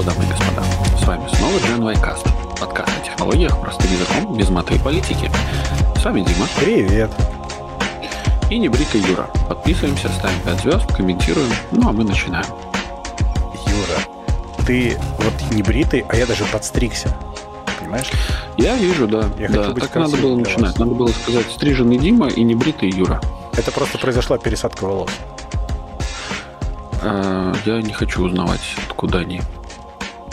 что, дамы и господа, с вами снова Gen Y подкаст о технологиях простым языком, без маты и политики. С вами Дима. Привет. И небритый Юра. Подписываемся, ставим 5 звезд, комментируем, ну а мы начинаем. Юра, ты вот не бритый, а я даже подстригся. Понимаешь? Я вижу, да. Я да. так надо было начинать. вас. Надо было сказать стриженный Дима и небритый Юра. Это просто произошла пересадка волос. Э, я не хочу узнавать, откуда они.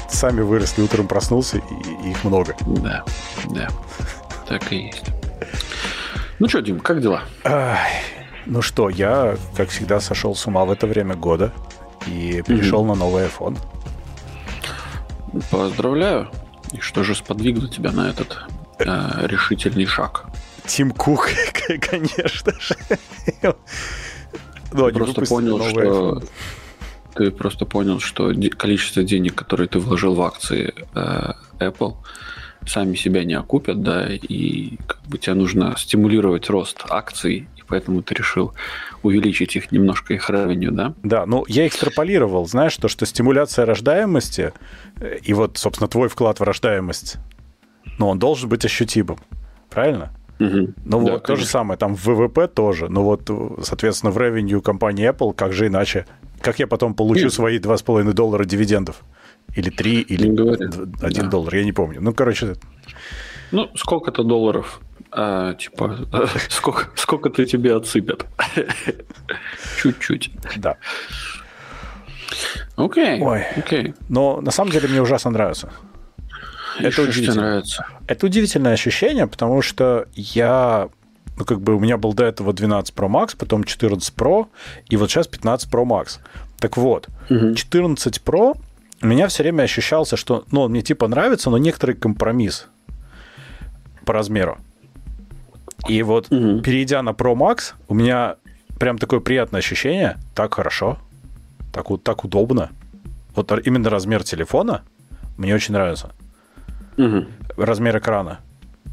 Сами выросли, утром проснулся, и, и их много. Да, да. Так и есть. Ну что, Дим, как дела? Ну что, я, как всегда, сошел с ума в это время года и перешел на новый iPhone. Поздравляю. И что же сподвигло тебя на этот э, решительный шаг? Тим Кук, конечно же. Ну, просто понял, что iPhone. Ты просто понял, что количество денег, которые ты вложил в акции э, Apple, сами себя не окупят, да, и как бы тебе нужно стимулировать рост акций, и поэтому ты решил увеличить их немножко их ревеню, да? Да, ну я экстраполировал, знаешь, то, что стимуляция рождаемости, э, и вот, собственно, твой вклад в рождаемость, ну, он должен быть ощутимым, правильно? Мгм. Ну Да, вот то же конечно. самое, там в ВВП тоже, ну вот, э, соответственно, в ревеню компании Apple, как же иначе? Как я потом получу Нет. свои 2,5 доллара дивидендов? Или 3, или Не говори. 1 Да. доллар, я не помню. Ну, короче, Ну, сколько-то долларов, а, типа, сколько, сколько-то тебе отсыпят. Чуть-чуть. да. Окей, Ой. окей. Но на самом деле мне ужасно нравится. И Это удивительно. нравится? Это удивительное ощущение, потому что я, ну, как бы у меня был до этого 12 Pro Max, потом 14 Pro, и вот сейчас 15 Pro Max. Так вот, Мгм. 14 Pro у меня все время ощущался, что, ну, он мне типа нравится, но некоторый компромисс по размеру. И вот, Мгм. перейдя на Pro Max, у меня прям такое приятное ощущение, так хорошо, так, так удобно. Вот именно размер телефона мне очень нравится Мгм. размер экрана.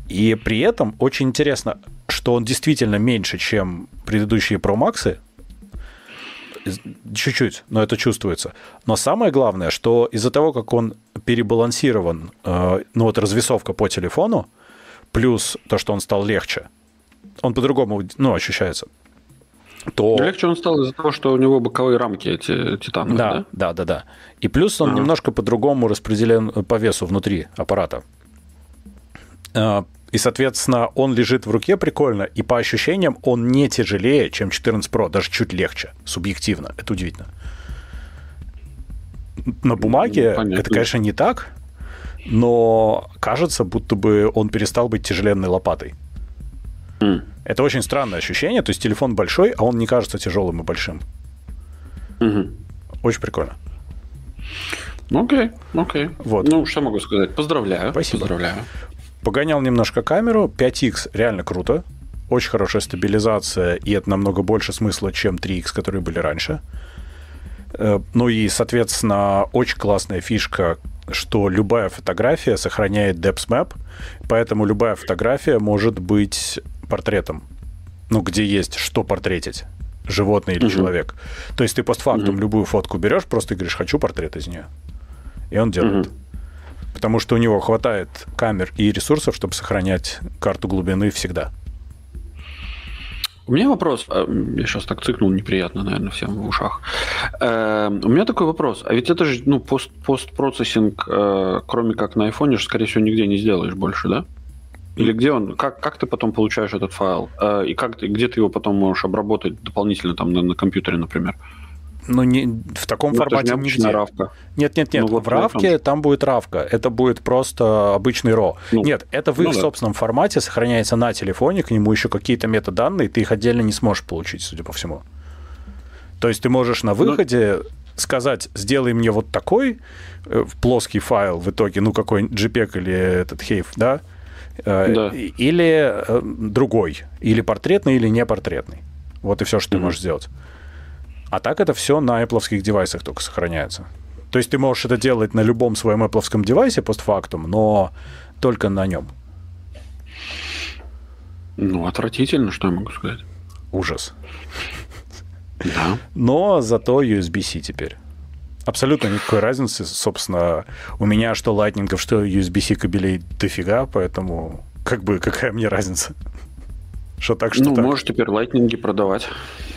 И при этом очень интересно, что он действительно меньше, чем предыдущие Pro Max. Чуть-чуть, но это чувствуется. Но самое главное, что из-за того, как он перебалансирован, э, ну вот развесовка по телефону, плюс то, что он стал легче, он по-другому ну, ощущается. То... Легче он стал из-за того, что у него боковые рамки эти титановые, да? Да, да, да, да. И плюс он Ага. немножко по-другому распределен по весу внутри аппарата. А, И, соответственно, он лежит в руке прикольно, и по ощущениям он не тяжелее, чем 14 Pro, даже чуть легче, субъективно. Это удивительно. На бумаге Ну, понятно. это, конечно, не так, но кажется, будто бы он перестал быть тяжеленной лопатой. М. Это очень странное ощущение. То есть телефон большой, а он не кажется тяжелым и большим. Мгм. Очень прикольно. Ну, Окей, окей. Вот. Ну, что могу сказать? Поздравляю. Спасибо. Поздравляю. Погонял немножко камеру. 5X реально круто. Очень хорошая стабилизация, и это намного больше смысла, чем 3X, которые были раньше. Э, Ну и, соответственно, очень классная фишка, что любая фотография сохраняет Depth Map, поэтому любая фотография может быть портретом. Ну, где есть что портретить. Животное или Мгм. человек. То есть ты постфактум Мгм. любую фотку берешь, просто говоришь, хочу портрет из нее. И он делает. Мгм. Потому что у него хватает камер и ресурсов, чтобы сохранять карту глубины всегда. У меня вопрос. А, Я сейчас так цикнул неприятно, наверное, всем в ушах. Э, У меня такой вопрос. А ведь это же ну, пост постпроцессинг, э, кроме как на айфоне, же, скорее всего, нигде не сделаешь больше, да? Или где он? Как, как ты потом получаешь этот файл? Э, И как где ты его потом можешь обработать дополнительно там на, на компьютере, например? Но не, в таком Ну, формате необычная нигде. равка. Нет, нет, нет. Ну, вот в равке поэтому. там будет равка. Это будет просто обычный RAW. Ну, нет, это в их ну да. собственном формате сохраняется на телефоне, к нему еще какие-то метаданные, ты их отдельно не сможешь получить, судя по всему. То есть ты можешь на Ну. выходе сказать, сделай мне вот такой э, плоский файл в итоге, ну какой JPEG или этот HEIF, да? Э, Да. Или э, другой, или портретный, или не портретный. Вот и все, что ты Мгм. можешь сделать. А так это все на Apple девайсах только сохраняется. То есть ты можешь это делать на любом своем Apple девайсе постфактум, но только на нем. Ну, отвратительно, что я могу сказать. Ужас. Да. Но зато USB-C теперь. Абсолютно никакой разницы. Собственно, у меня что лайтнингов, что USB-C кабелей дофига, поэтому как бы какая мне разница? Что так, что ну, так. можешь теперь лайтнинги продавать.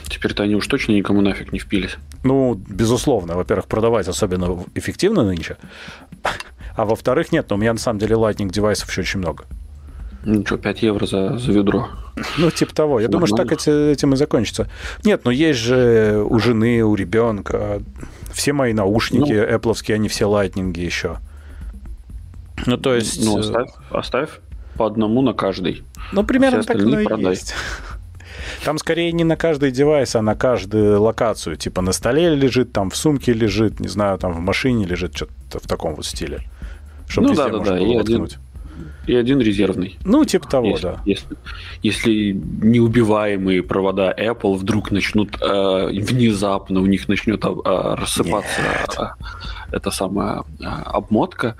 Теперь-то они уж точно никому нафиг не впились. Ну, безусловно. Во-первых, продавать особенно эффективно нынче. А во-вторых, нет, но у меня на самом деле лайтнинг девайсов еще очень много. Ну что, 5 евро за, за ведро. Ну, типа того. Я думаю, что так эти, этим и закончится. Нет, но есть же у жены, у ребенка. Все мои наушники ну, Apple, они все лайтнинги еще. Ну, то есть... Ну, оставь, оставь по одному на каждый. Ну, примерно так оно и есть. Там скорее не на каждый девайс, а на каждую локацию. Типа на столе лежит, там в сумке лежит, не знаю, там в машине лежит, что-то в таком вот стиле. Чтобы ну да, да, да. И один, и один резервный. Ну, типа того, если, да. Если, если неубиваемые провода Apple вдруг начнут э, внезапно, у них начнет э, рассыпаться э, эта самая э, обмотка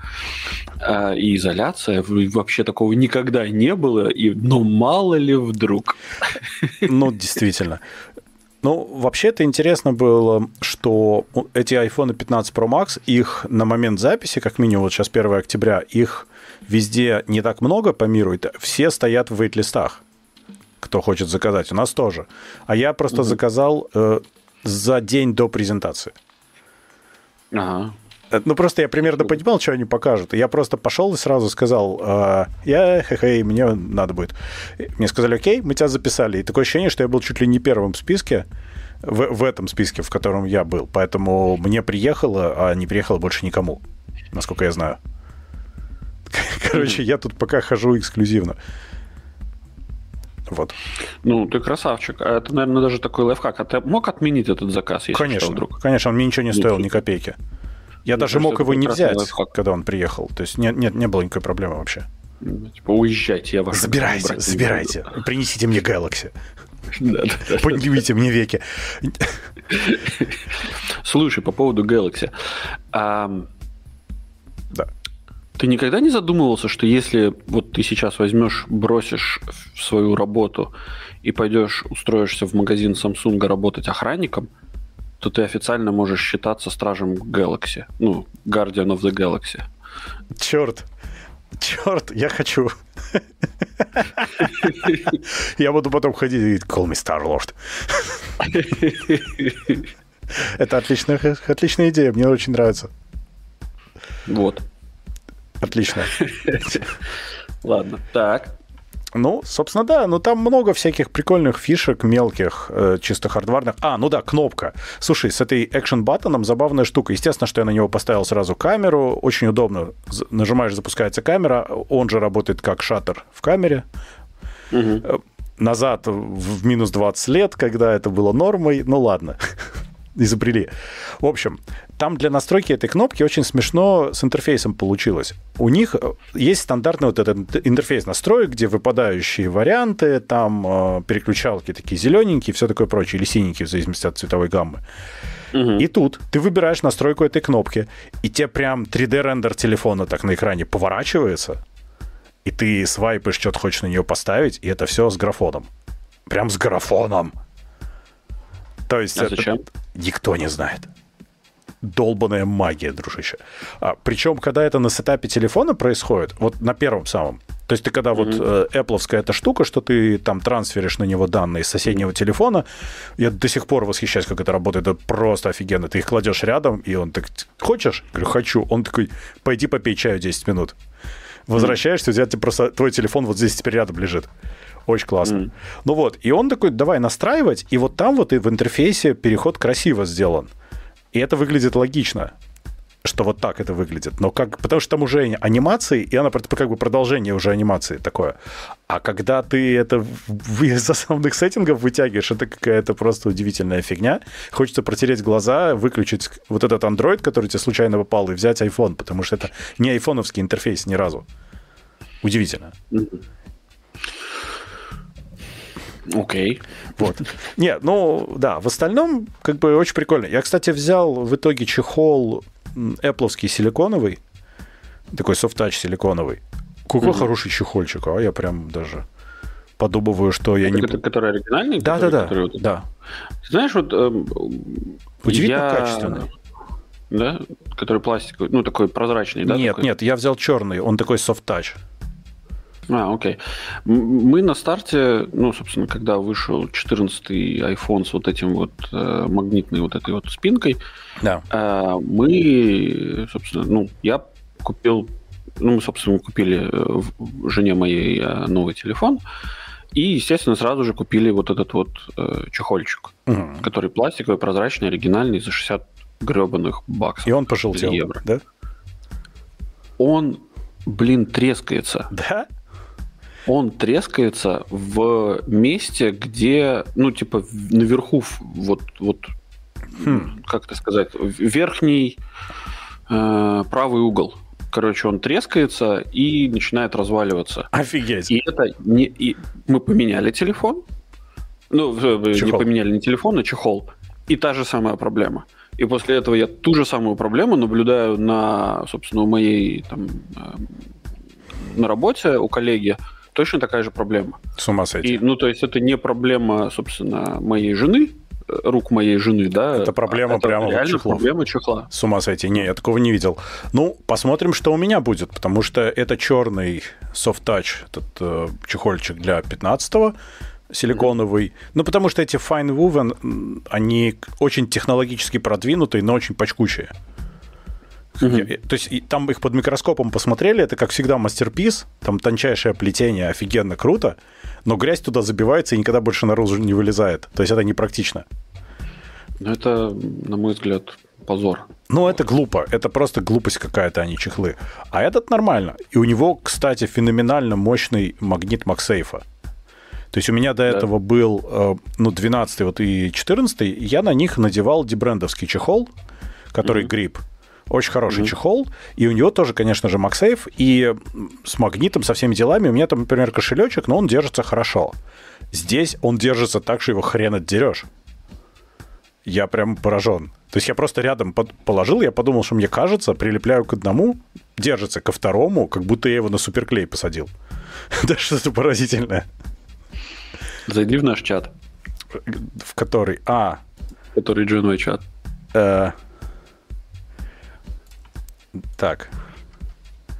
э, и изоляция, вообще такого никогда не было, и, но мало ли вдруг. Ну, действительно. Ну, вообще это интересно было, что эти iPhone 15 Pro Max, их на момент записи, как минимум, вот сейчас 1 октября, их везде не так много по миру, все стоят в вейт-листах, кто хочет заказать. У нас тоже. А я просто угу. заказал э, за день до презентации. Ага. Э, ну, просто я примерно понимал, что они покажут. Я просто пошел и сразу сказал, э, я, хе-хе, мне надо будет. Мне сказали, окей, мы тебя записали. И такое ощущение, что я был чуть ли не первым в списке, в, в этом списке, в котором я был. Поэтому мне приехало, а не приехало больше никому, насколько я знаю. Короче, я тут пока хожу эксклюзивно. Вот. Ну, ты красавчик. А это, наверное, даже такой лайфхак. А ты мог отменить этот заказ, если конечно, что, вдруг? Конечно, он мне ничего не стоил, ни копейки. Я даже мог его не взять, лайфхак. когда он приехал. То есть нет, нет, не было никакой проблемы вообще. Типа, уезжайте, я ваш Забирайте, забирайте. Принесите мне Galaxy. Поднимите мне веки. Слушай, по поводу Galaxy. Ты никогда не задумывался, что если вот ты сейчас возьмешь, бросишь свою работу и пойдешь, устроишься в магазин Samsung работать охранником, то ты официально можешь считаться стражем Galaxy. Ну, Guardian of the Galaxy. Черт. Черт, я хочу. Я буду потом ходить и говорить, call me Star-Lord. Это отличная, отличная идея, мне очень нравится. Вот. Отлично. Ладно, так. Ну, собственно, да, но там много всяких прикольных фишек мелких, э, чисто хардварных. А, ну да, кнопка. Слушай, с этой экшен баттоном забавная штука. Естественно, что я на него поставил сразу камеру. Очень удобно. Нажимаешь, запускается камера. Он же работает как шаттер в камере. Угу. Назад в минус 20 лет, когда это было нормой. Ну ладно. Изобрели. В общем, там для настройки этой кнопки очень смешно с интерфейсом получилось. У них э, есть стандартный вот этот интерфейс настроек, где выпадающие варианты, там э, переключалки такие зелененькие, все такое прочее, или синенькие, в зависимости от цветовой гаммы. Угу. И тут ты выбираешь настройку этой кнопки, и тебе прям 3D-рендер телефона так на экране поворачивается, и ты свайпаешь, что ты хочешь на нее поставить, и это все с графоном. Прям с графоном. То есть а это зачем? никто не знает. Долбаная магия, дружище. А, причем, когда это на сетапе телефона происходит, вот на первом самом, то есть ты когда mm-hmm. вот э, Apple эта штука, что ты там трансферишь на него данные с соседнего телефона, я до сих пор восхищаюсь, как это работает, это просто офигенно. Ты их кладешь рядом, и он так, хочешь? Я говорю, хочу. Он такой, пойди попей чаю 10 минут. Возвращаешься, у тебя просто твой телефон вот здесь теперь рядом лежит. Очень классно. Mm. Ну вот, и он такой, давай настраивать, и вот там вот и в интерфейсе переход красиво сделан. И это выглядит логично что вот так это выглядит. Но как, потому что там уже анимации, и она как бы продолжение уже анимации такое. А когда ты это из основных сеттингов вытягиваешь, это какая-то просто удивительная фигня. Хочется протереть глаза, выключить вот этот Android, который тебе случайно попал, и взять iPhone, потому что это не айфоновский интерфейс ни разу. Удивительно. Mm-hmm. Окей. Okay. Вот. Нет, ну, да, в остальном, как бы, очень прикольно. Я, кстати, взял в итоге чехол Apple силиконовый, такой софт-тач силиконовый. Какой mm хороший чехольчик, а я прям даже подумываю, что я не... Это, который оригинальный? Да, который, да, да. Который... да. Ты знаешь, вот... Эм, Удивительно я... качественно. да? Который пластиковый, ну, такой прозрачный, да? Нет, такой? нет, я взял черный, он такой soft-touch. А, окей. Мы на старте, ну, собственно, когда вышел 14 iPhone с вот этим вот э, магнитной вот этой вот спинкой, да. э, мы, собственно, ну, я купил, ну, мы, собственно, купили э, жене моей э, новый телефон, и, естественно, сразу же купили вот этот вот э, чехольчик, угу. который пластиковый, прозрачный, оригинальный, за 60 гребаных баксов. И он пожелтел, евро. да? Он, блин, трескается. Да? Он трескается в месте, где, ну, типа, наверху, вот, вот хм. как это сказать, верхний э, правый угол. Короче, он трескается и начинает разваливаться. Офигеть. И это не... И мы поменяли телефон. Ну, чехол. не поменяли не телефон, а чехол. И та же самая проблема. И после этого я ту же самую проблему наблюдаю на, собственно, у моей там, э, на работе у коллеги точно такая же проблема. С ума сойти. И, ну, то есть это не проблема, собственно, моей жены, э, рук моей жены, да. Это проблема это прямо реально чехлов. проблема чехла. С ума сойти. Не, я такого не видел. Ну, посмотрим, что у меня будет, потому что это черный soft touch, этот э, чехольчик для 15-го, силиконовый. Mm-hmm. Ну, потому что эти fine woven, они очень технологически продвинутые, но очень почкучие. Угу. То есть и, там их под микроскопом посмотрели, это, как всегда, мастерпис, там тончайшее плетение, офигенно круто, но грязь туда забивается и никогда больше наружу не вылезает. То есть это непрактично. Ну, это, на мой взгляд, позор. Ну, это глупо. Это просто глупость какая-то, а не чехлы. А этот нормально. И у него, кстати, феноменально мощный магнит Максейфа. То есть у меня до да. этого был, э, ну, 12 вот и 14 я на них надевал дебрендовский чехол, который mm-hmm. грипп. Очень хороший mm-hmm. чехол. И у него тоже, конечно же, MagSafe. И с магнитом, со всеми делами. У меня там, например, кошелечек, но он держится хорошо. Здесь он держится так, что его хрен отдерешь. Я прям поражен. То есть я просто рядом положил, я подумал, что мне кажется, прилепляю к одному, держится ко второму, как будто я его на суперклей посадил. Да что-то поразительное. Зайди в наш чат. В который? А. Который джиной чат. Э, так.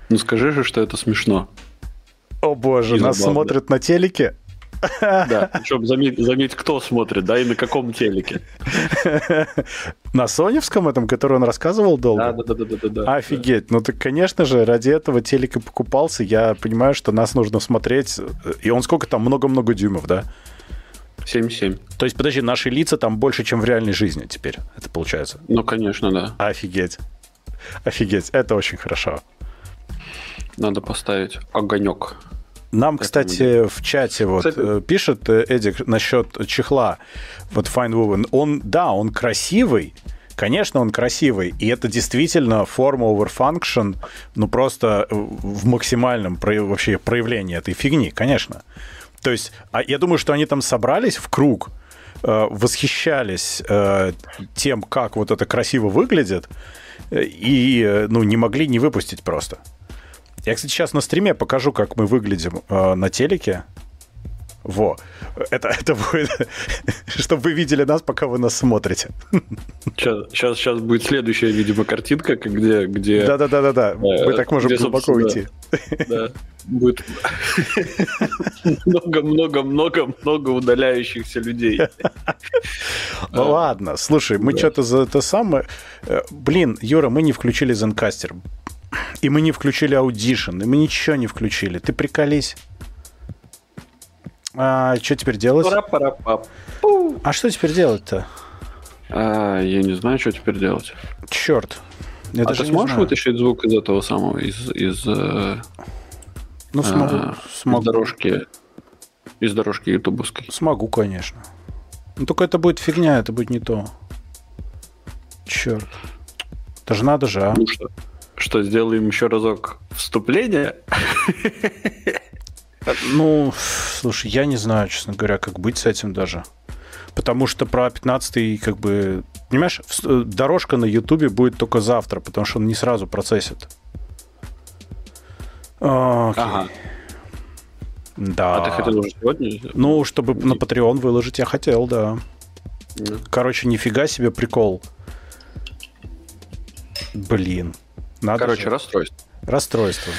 Ну скажи же, что это смешно. О боже, и нас забавно. смотрят на телеке. Да, причем заметь, заметь, кто смотрит, да, и на каком телеке. На соневском этом, который он рассказывал долго? Да, да, да, да, да. да Офигеть. Ну так, конечно же, ради этого телека покупался. Я понимаю, что нас нужно смотреть. И он сколько там? Много-много дюймов, да? 7,7. То есть, подожди, наши лица там больше, чем в реальной жизни теперь, это получается? Ну, конечно, да. Офигеть. Офигеть, это очень хорошо. Надо поставить огонек. Нам, кстати, в чате вот кстати, э, пишет э, Эдик насчет чехла. Вот Fine Woven. Он, да, он красивый, Конечно, он красивый, и это действительно форма over function, ну просто в максимальном вообще проявлении этой фигни, конечно. То есть, а я думаю, что они там собрались в круг, э, восхищались тем, как вот это красиво выглядит, и ну, не могли не выпустить просто. Я, кстати, сейчас на стриме покажу, как мы выглядим э, на телеке. Во. Это, это будет, чтобы вы видели нас, пока вы нас смотрите. Сейчас, сейчас, сейчас будет следующая, видимо, картинка, где... где Да-да-да-да, мы так можем где, глубоко уйти. Да, будет много-много-много-много удаляющихся людей. Ну а. ладно, слушай, мы что-то за это самое... Э, блин, Юра, мы не включили Zencaster. И мы не включили Audition, и мы ничего не включили. Ты приколись. А что теперь делать? А что теперь делать-то? А, я не знаю, что теперь делать. Черт. Я а ты сможешь вытащить звук из этого самого, из, из, э, ну, смогу, а, смогу. из дорожки, из дорожки ютубовской? Смогу, конечно. Ну, только это будет фигня, это будет не то. Черт. Это же надо же, а. Ну что, что сделаем еще разок вступление? Ну, слушай, я не знаю, честно говоря, как быть с этим даже. Потому что про 15 как бы... Понимаешь, э, дорожка на Ютубе будет только завтра, потому что он не сразу процессит. Окей. Ага. Да. А ты хотел уже сегодня? Ну, чтобы на Patreon выложить, я хотел, да. Mm. Короче, нифига себе прикол. Блин. Надо Короче, же. расстройство. Расстройство.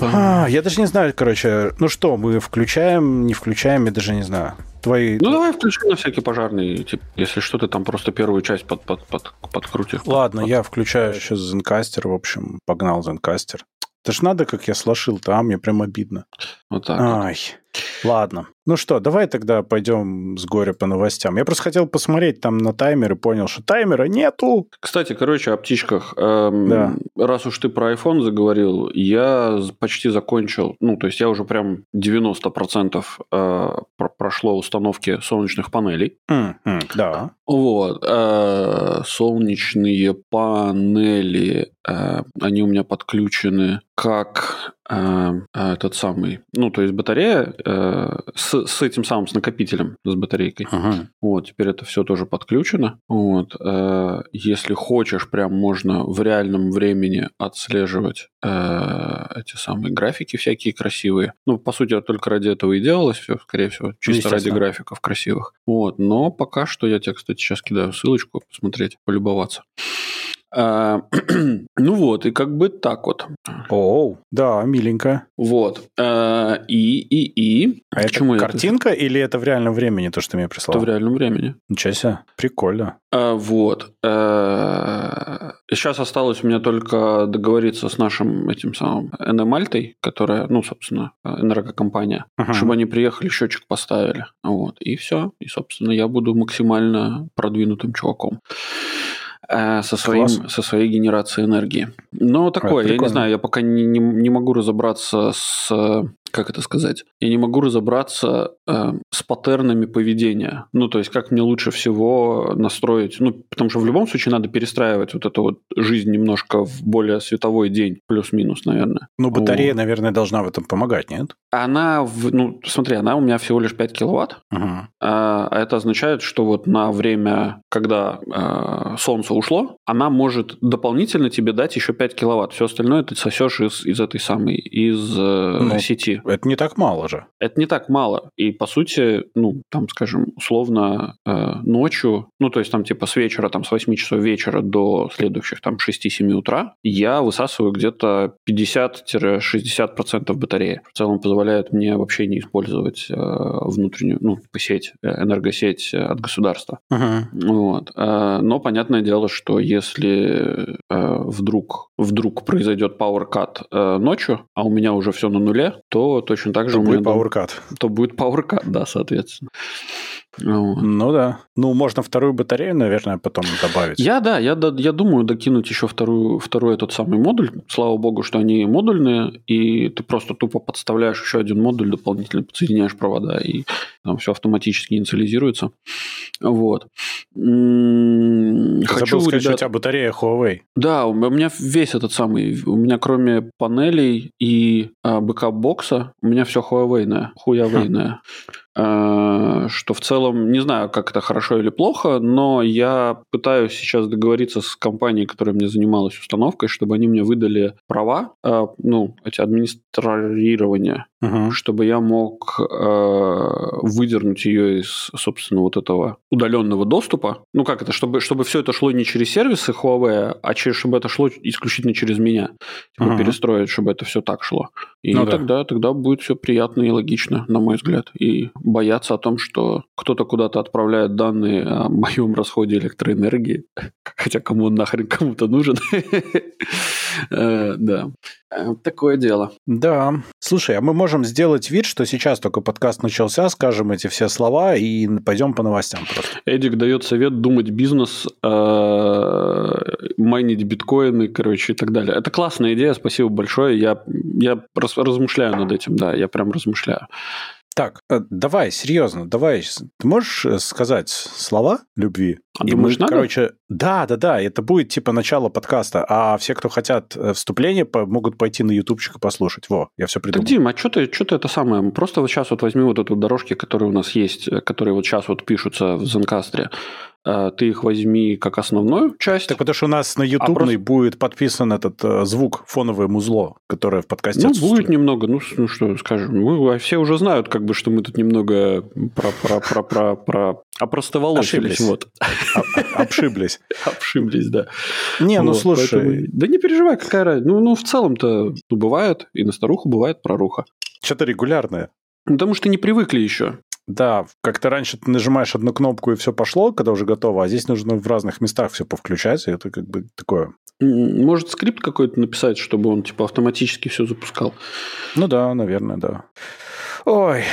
А, я даже не знаю, короче, ну что, мы включаем, не включаем, я даже не знаю. Твои... Ну давай включи на всякий пожарный, типа, если что, ты там просто первую часть под, под, под, подкрутишь. Ладно, под... я включаю сейчас Zencaster, в общем, погнал Zencaster. Это ж надо, как я слошил там, мне прям обидно. Вот так. Ай. Вот. Ладно. Ну что, давай тогда пойдем с горя по новостям. Я просто хотел посмотреть там на таймер и понял, что таймера нету. Кстати, короче, о птичках. Эм, да. Раз уж ты про iPhone заговорил, я почти закончил, ну, то есть я уже прям 90% э, прошло установки солнечных панелей. Mm-hmm, да. Вот. Э, солнечные панели, э, они у меня подключены как э, этот самый, ну, то есть батарея э, с, с этим самым, с накопителем, с батарейкой. Ага. Вот, теперь это все тоже подключено. Вот, э, если хочешь, прям можно в реальном времени отслеживать э, эти самые графики всякие красивые. Ну, по сути, только ради этого и делалось все, скорее всего, чисто ради графиков красивых. Вот, но пока что я тебе, кстати, сейчас кидаю ссылочку посмотреть, полюбоваться. А, ну вот, и как бы так вот. Оу, да, миленько. Вот. А, и, и, и... А это картинка это? или это в реальном времени, то, что ты мне прислал? Это в реальном времени. Ничего себе, прикольно. А, вот. А, сейчас осталось у меня только договориться с нашим этим самым Энемальтой, которая, ну, собственно, энергокомпания, uh-huh. чтобы они приехали, счетчик поставили. Вот. И все. И, собственно, я буду максимально продвинутым чуваком. Э, со, своим, со своей генерацией энергии. Но такое, я не знаю, я пока не, не, не могу разобраться с как это сказать, я не могу разобраться э, с паттернами поведения. Ну, то есть, как мне лучше всего настроить, ну, потому что в любом случае надо перестраивать вот эту вот жизнь немножко в более световой день, плюс-минус, наверное. Ну, батарея, вот. наверное, должна в этом помогать, нет? Она, в, ну, смотри, она у меня всего лишь 5 киловатт, угу. а, это означает, что вот на время, когда э, солнце ушло, она может дополнительно тебе дать еще 5 киловатт. Все остальное ты сосешь из, из этой самой, из э, ну, сети. Это не так мало же. Это не так мало. И, по сути, ну, там, скажем, условно, э, ночью, ну, то есть там типа с вечера, там с 8 часов вечера до следующих там 6-7 утра, я высасываю где-то 50-60% батареи. В целом позволяет мне вообще не использовать э, внутреннюю, ну, сеть, э, энергосеть от государства. Uh-huh. Вот. Э, но понятное дело, что если э, вдруг, вдруг произойдет power cut э, ночью, а у меня уже все на нуле, то точно так же... То будет PowerCut. То будет PowerCut, да, соответственно. Вот. Ну да. Ну, можно вторую батарею, наверное, потом добавить. Я, да, я, я думаю докинуть еще вторую, второй этот самый модуль. Слава богу, что они модульные, и ты просто тупо подставляешь еще один модуль дополнительно, подсоединяешь провода, и там все автоматически инициализируется. Вот. Хочу, сказать, ребят... у тебя батарея Huawei. Да, у меня весь этот самый, у меня кроме панелей и а, backup box а, у меня все Huawei-ное, Huawei-ное. А, что в целом, не знаю, как это хорошо или плохо, но я пытаюсь сейчас договориться с компанией, которая мне занималась установкой, чтобы они мне выдали права, а, ну, эти администрирования, uh-huh. чтобы я мог а, выдернуть ее из, собственно, вот этого удаленного доступа. Ну, как это, чтобы, чтобы все это шло не через сервисы Huawei, а через, чтобы это шло исключительно через меня. Типа uh-huh. перестроить, чтобы это все так шло. И ну, тогда, да. тогда будет все приятно и логично, на мой взгляд. И бояться о том, что кто-то куда-то отправляет данные о моем расходе электроэнергии, хотя кому он нахрен кому-то нужен. Э, да. Э, такое дело. Да. Слушай, а мы можем сделать вид, что сейчас только подкаст начался, скажем эти все слова и пойдем по новостям просто. Эдик дает совет думать бизнес, э, майнить биткоины, короче, и так далее. Это классная идея, спасибо большое. Я, я размышляю над этим, да, я прям размышляю. Так, э, давай, серьезно, давай. Ты можешь э, сказать слова любви? А и думаешь, мы, надо? короче, да, да, да, это будет типа начало подкаста, а все, кто хотят э, вступление, могут пойти на ютубчик и послушать. Во, я все придумал. Так, Дим, а что ты, что ты это самое? Просто вот сейчас вот возьми вот эту дорожки, которые у нас есть, которые вот сейчас вот пишутся в Зенкастре. э, ты их возьми как основную часть. Так потому что у нас на YouTube а просто... будет подписан этот э, звук, фоновое музло, которое в подкасте Ну, будет немного, ну, ну что скажем, мы, все уже знают, как бы, что мы тут немного про, про, про, про, про опростоволосились. Вот. Обшиблись. Обшиблись, да. Не, ну слушай. Да не переживай, какая разница. Ну, ну в целом-то ну, бывает, и на старуху бывает проруха. Что-то регулярное. Ну, потому что не привыкли еще. Да, как-то раньше ты нажимаешь одну кнопку и все пошло, когда уже готово, а здесь нужно в разных местах все повключать, и это как бы такое. Может, скрипт какой-то написать, чтобы он типа автоматически все запускал? Ну да, наверное, да. Ой,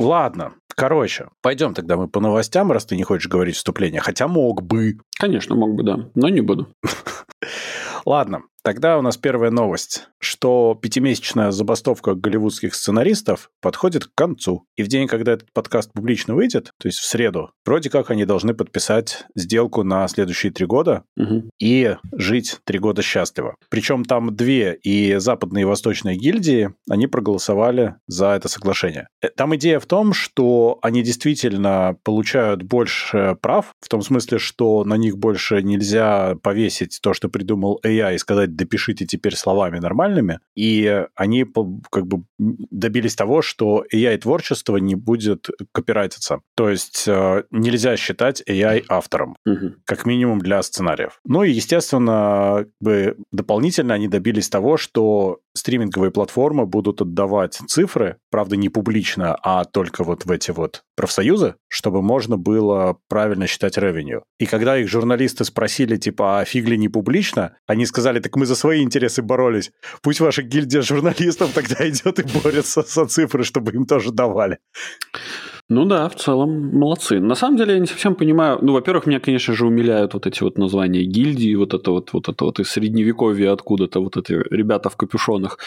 ладно. Короче, пойдем тогда мы по новостям, раз ты не хочешь говорить вступление. Хотя мог бы. Конечно, мог бы, да. Но не буду. Ладно, Тогда у нас первая новость, что пятимесячная забастовка голливудских сценаристов подходит к концу. И в день, когда этот подкаст публично выйдет, то есть в среду, вроде как они должны подписать сделку на следующие три года угу. и жить три года счастливо. Причем там две и западные и восточные гильдии, они проголосовали за это соглашение. Э, там идея в том, что они действительно получают больше прав, в том смысле, что на них больше нельзя повесить то, что придумал AI, и сказать, сказать, допишите теперь словами нормальными, и они как бы добились того, что AI-творчество не будет копирайтиться. То есть э, нельзя считать AI автором, угу. как минимум для сценариев. Ну и, естественно, как бы дополнительно они добились того, что стриминговые платформы будут отдавать цифры, правда, не публично, а только вот в эти вот профсоюзы, чтобы можно было правильно считать ревеню. И когда их журналисты спросили, типа, а фиг ли не публично, они сказали, так мы за свои интересы боролись. Пусть ваша гильдия журналистов тогда идет и борется со цифрой, чтобы им тоже давали. Ну да, в целом молодцы. На самом деле я не совсем понимаю. Ну, во-первых, меня, конечно же, умиляют вот эти вот названия гильдии, вот это вот, вот это вот из средневековья откуда-то, вот эти ребята в капюшонах.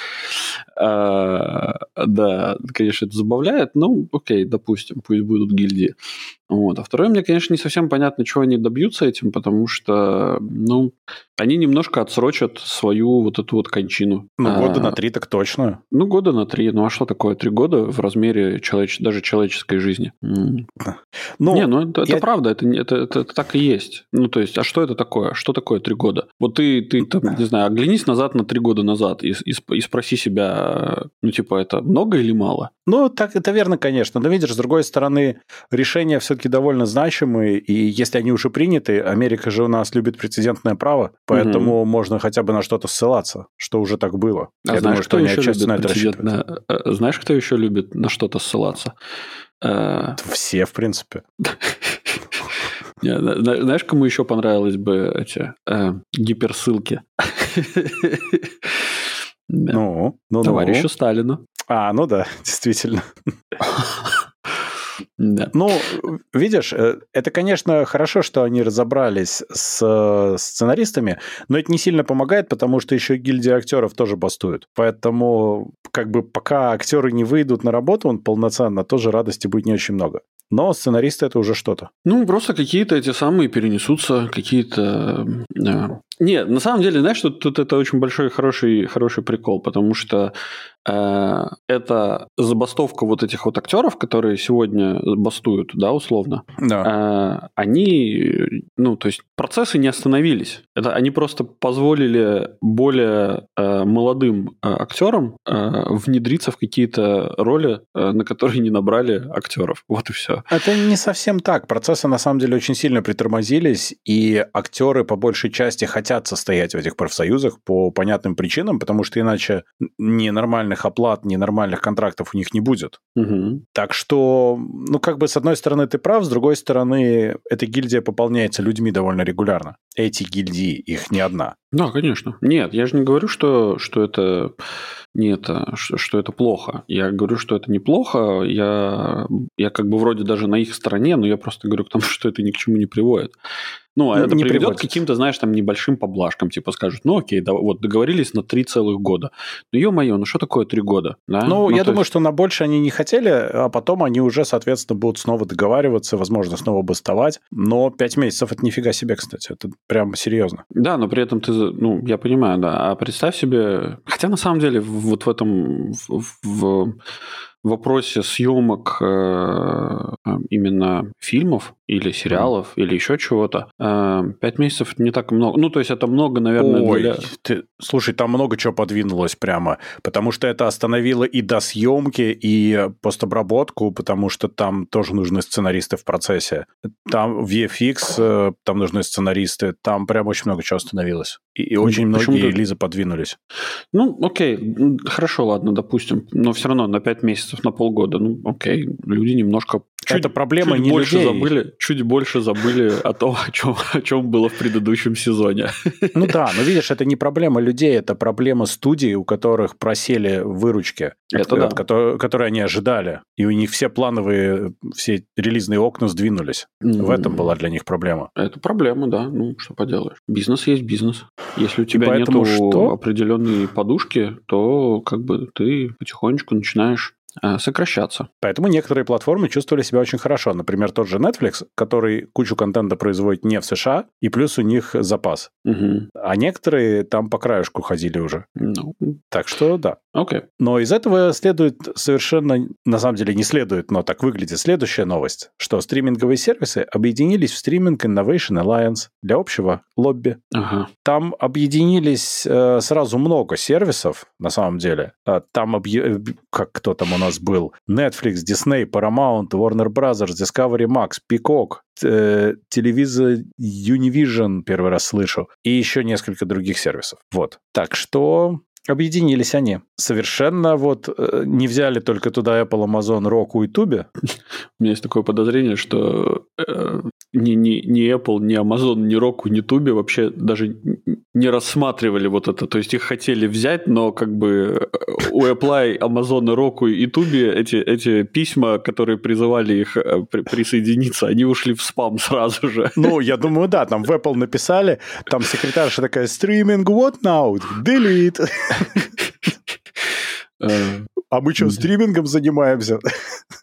А, да, конечно, это забавляет. Ну, окей, допустим, пусть будут гильдии. Вот. А второе, мне, конечно, не совсем понятно, чего они добьются этим, потому что, ну, они немножко отсрочат свою вот эту вот кончину. Ну, года а, на три так точно. Ну, года на три. Ну, а что такое три года в размере человеч... даже человеческой жизни? Ну, не, ну, это, я... это правда, это, это, это, это так и есть. Ну, то есть, а что это такое? Что такое три года? Вот ты, ты там, не знаю, оглянись назад на три года назад и, и, и спроси себя, ну, типа, это много или мало? Ну, так это верно, конечно. Но видишь, с другой стороны, решения все-таки довольно значимые, и если они уже приняты, Америка же у нас любит прецедентное право, поэтому угу. можно хотя бы на что-то ссылаться, что уже так было. А Я знаешь, думаю, что кто еще любит на это рассчитывают. Э, знаешь, кто еще любит на что-то ссылаться? Э, Все, в принципе. Знаешь, кому еще понравилось бы эти э, гиперссылки? Ну, ну, Товарищу Сталину. А, ну да, действительно. Да. Ну, видишь, э, это, конечно, хорошо, что они разобрались с сценаристами, но это не сильно помогает, потому что еще гильдия актеров тоже бастует. Поэтому, как бы, пока актеры не выйдут на работу, он полноценно, тоже радости будет не очень много. Но сценаристы это уже что-то. Ну, просто какие-то эти самые перенесутся, какие-то... Э, нет, на самом деле, знаешь, тут, тут это очень большой хороший, хороший прикол, потому что Э, это забастовка вот этих вот актеров, которые сегодня бастуют, да, условно. Да. Э, они, ну, то есть процессы не остановились. Это они просто позволили более э, молодым актерам внедриться в какие-то роли, на которые не набрали актеров. Вот и все. Это не совсем так. Процессы на самом деле очень сильно притормозились, и актеры по большей части хотят состоять в этих профсоюзах по понятным причинам, потому что иначе ненормально нормальных оплат, ни нормальных контрактов у них не будет. Угу. Так что, ну, как бы, с одной стороны, ты прав, с другой стороны, эта гильдия пополняется людьми довольно регулярно. Эти гильдии, их не одна. Да, конечно. Нет, я же не говорю, что, что это не это, что, что это плохо. Я говорю, что это неплохо. Я, я как бы вроде даже на их стороне, но я просто говорю к тому, что это ни к чему не приводит. Ну, а это не приведет к каким-то, знаешь, там небольшим поблажкам. Типа скажут, ну окей, да, вот договорились на три целых года. Ну, ё-моё, ну что такое три года? Да? Ну, ну, я думаю, есть... что на больше они не хотели, а потом они уже, соответственно, будут снова договариваться, возможно, снова бастовать. Но пять месяцев – это нифига себе, кстати. Это прям серьезно. Да, но при этом ты, ну, я понимаю, да. А представь себе... Хотя, на самом деле, вот в этом... в, в вопросе съемок э, именно фильмов, или сериалов, mm. или еще чего-то. Э, пять месяцев не так много. Ну, то есть это много, наверное, Ой, для... ты, слушай, там много чего подвинулось прямо, потому что это остановило и до съемки, и постобработку, потому что там тоже нужны сценаристы в процессе. Там VFX, э, там нужны сценаристы, там прям очень много чего остановилось. И, и очень многие релизы подвинулись. Ну, окей, хорошо, ладно, допустим. Но все равно на 5 месяцев, на полгода, ну, окей, люди немножко... Чуть, Это проблема чуть не больше людей. забыли, Чуть больше забыли о том, о чем, о чем было в предыдущем сезоне. Ну да, но видишь, это не проблема людей, это проблема студий, у которых просели выручки, это от, да. которые, которые они ожидали. И у них все плановые, все релизные окна сдвинулись. Mm-hmm. В этом была для них проблема. Это проблема, да. Ну, что поделаешь. Бизнес есть бизнес. Если у тебя нет определенной подушки, то как бы ты потихонечку начинаешь сокращаться. Поэтому некоторые платформы чувствовали себя очень хорошо. Например, тот же Netflix, который кучу контента производит не в США, и плюс у них запас. Угу. А некоторые там по краешку ходили уже. Ну. Так что да. Okay. Но из этого следует совершенно, на самом деле не следует, но так выглядит следующая новость, что стриминговые сервисы объединились в Streaming Innovation Alliance для общего лобби. Ага. Там объединились э, сразу много сервисов, на самом деле. Э, там, объ... как кто там у нас был, Netflix, Disney, Paramount, Warner Brothers, Discovery Max, Peacock, э, телевизор Univision первый раз слышу, и еще несколько других сервисов. Вот. Так что Объединились они. Совершенно вот э, не взяли только туда Apple, Amazon, Roku и Tubi. У меня есть такое подозрение, что э, ни, ни, ни Apple, ни Amazon, ни Roku, ни Tubi вообще даже не рассматривали вот это. То есть их хотели взять, но как бы э, у Apple, Amazon, Roku и Tubi эти, эти письма, которые призывали их э, при, присоединиться, они ушли в спам сразу же. Ну, я думаю, да, там в Apple написали, там секретарша такая, стриминг, what now? Delete. А мы что, стримингом занимаемся?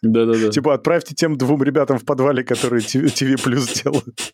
Да-да-да. Типа отправьте тем двум ребятам в подвале, которые ТВ Плюс делают.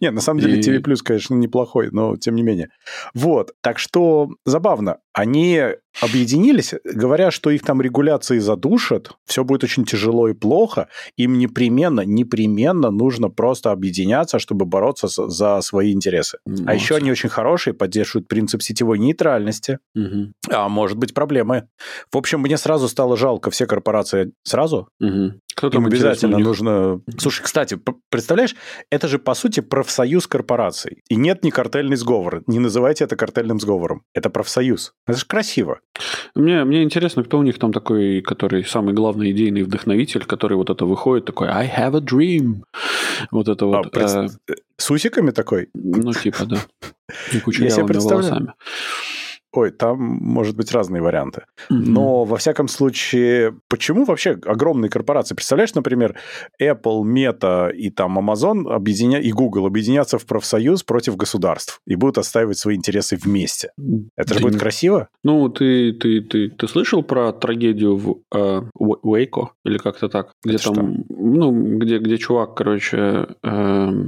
Нет, на самом деле. TV+, конечно, неплохой, но тем не менее. Вот, так что забавно. Они объединились, говоря, что их там регуляции задушат, все будет очень тяжело и плохо, им непременно, непременно нужно просто объединяться, чтобы бороться за свои интересы. Молодцы. А еще они очень хорошие, поддерживают принцип сетевой нейтральности. Угу. А может быть проблемы. В общем, мне сразу стало жалко все корпорации сразу. Угу. Кто там обязательно нужно... Слушай, кстати, представляешь, это же, по сути, профсоюз корпораций. И нет ни картельный сговор. Не называйте это картельным сговором. Это профсоюз. Это же красиво. Мне, мне интересно, кто у них там такой, который самый главный идейный вдохновитель, который вот это выходит, такой «I have a dream». Вот это вот. А, пред... э... С усиками такой? Ну, типа, да. И кучерявыми волосами. Ой, там может быть разные варианты. Mm-hmm. Но, во всяком случае, почему вообще огромные корпорации? Представляешь, например, Apple, Meta и там Amazon объединя... и Google объединятся в профсоюз против государств и будут отстаивать свои интересы вместе. Это да же будет не... красиво? Ну, ты, ты, ты, ты слышал про трагедию в э? Или как-то так? Где Это там, что? ну, где, где чувак, короче, э,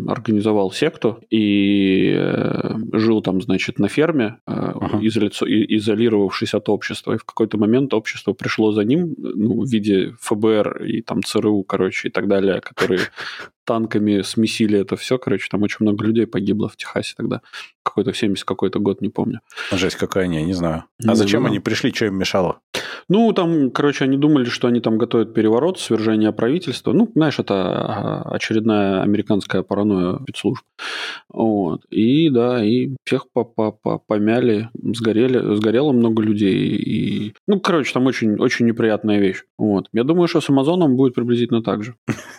организовал секту и э, жил там, значит, на ферме э, uh-huh. изоляционно изолировавшись от общества. И в какой-то момент общество пришло за ним ну, в виде ФБР и там ЦРУ, короче, и так далее, которые танками смесили это все. Короче, там очень много людей погибло в Техасе тогда. Какой-то 70 какой-то год, не помню. Жесть какая, не, не знаю. А ну, зачем ну, они пришли, что им мешало? Ну, там, короче, они думали, что они там готовят переворот, свержение правительства. Ну, знаешь, это а, очередная американская паранойя спецслужб. Вот. И, да, и всех помяли, сгорели, сгорело много людей. И, ну, короче, там очень, очень неприятная вещь. Вот. Я думаю, что с Амазоном будет приблизительно так же.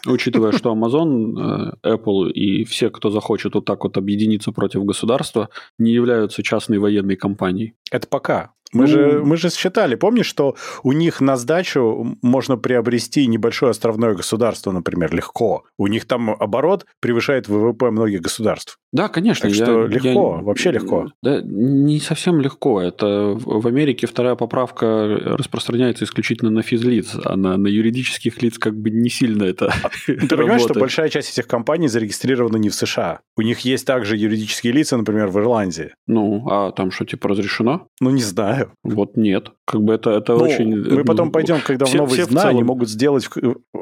Учитывая, что Э, Apple и все, кто захочет вот так вот объединиться против государства, не являются частной военной компанией. Это пока. Мы, ну... же, мы же считали, помнишь, что у них на сдачу можно приобрести небольшое островное государство, например, легко. У них там оборот превышает ВВП многих государств. Да, конечно. Так что я, легко, я, вообще легко. Да, не совсем легко. Это в Америке вторая поправка распространяется исключительно на физлиц, а на, на юридических лиц как бы не сильно это а, Ты понимаешь, что большая часть этих компаний зарегистрирована не в США? У них есть также юридические лица, например, в Ирландии. Ну, а там что, типа разрешено? Ну, не знаю. Вот нет. Как бы это, это ну, очень... Мы потом ну, пойдем, когда все, в новый все СНА они могут сделать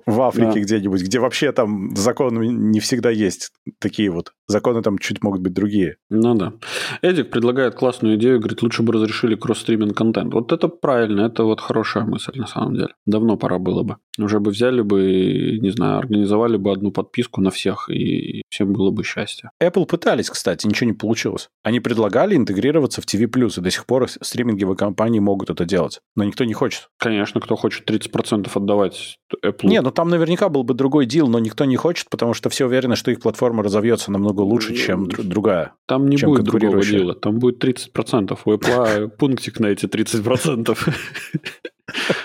в Африке да. где-нибудь, где вообще там законы не всегда есть такие вот. Законы там чуть могут быть другие. Ну да. Эдик предлагает классную идею, говорит, лучше бы разрешили кросс-стриминг контент. Вот это правильно, это вот хорошая мысль на самом деле. Давно пора было бы. Уже бы взяли бы, не знаю, организовали бы одну подписку на всех, и всем было бы счастье. Apple пытались, кстати, ничего не получилось. Они предлагали интегрироваться в TV+, и до сих пор стриминговые компании могут это делать. Но никто не хочет. Конечно, кто хочет 30% отдавать Apple. Не, ну там наверняка был бы другой дил, но никто не хочет, потому что все уверены, что их платформа разовьется намного лучше, чем другая. Там не будет другого дела, там будет 30%. У Apple пунктик на эти 30%.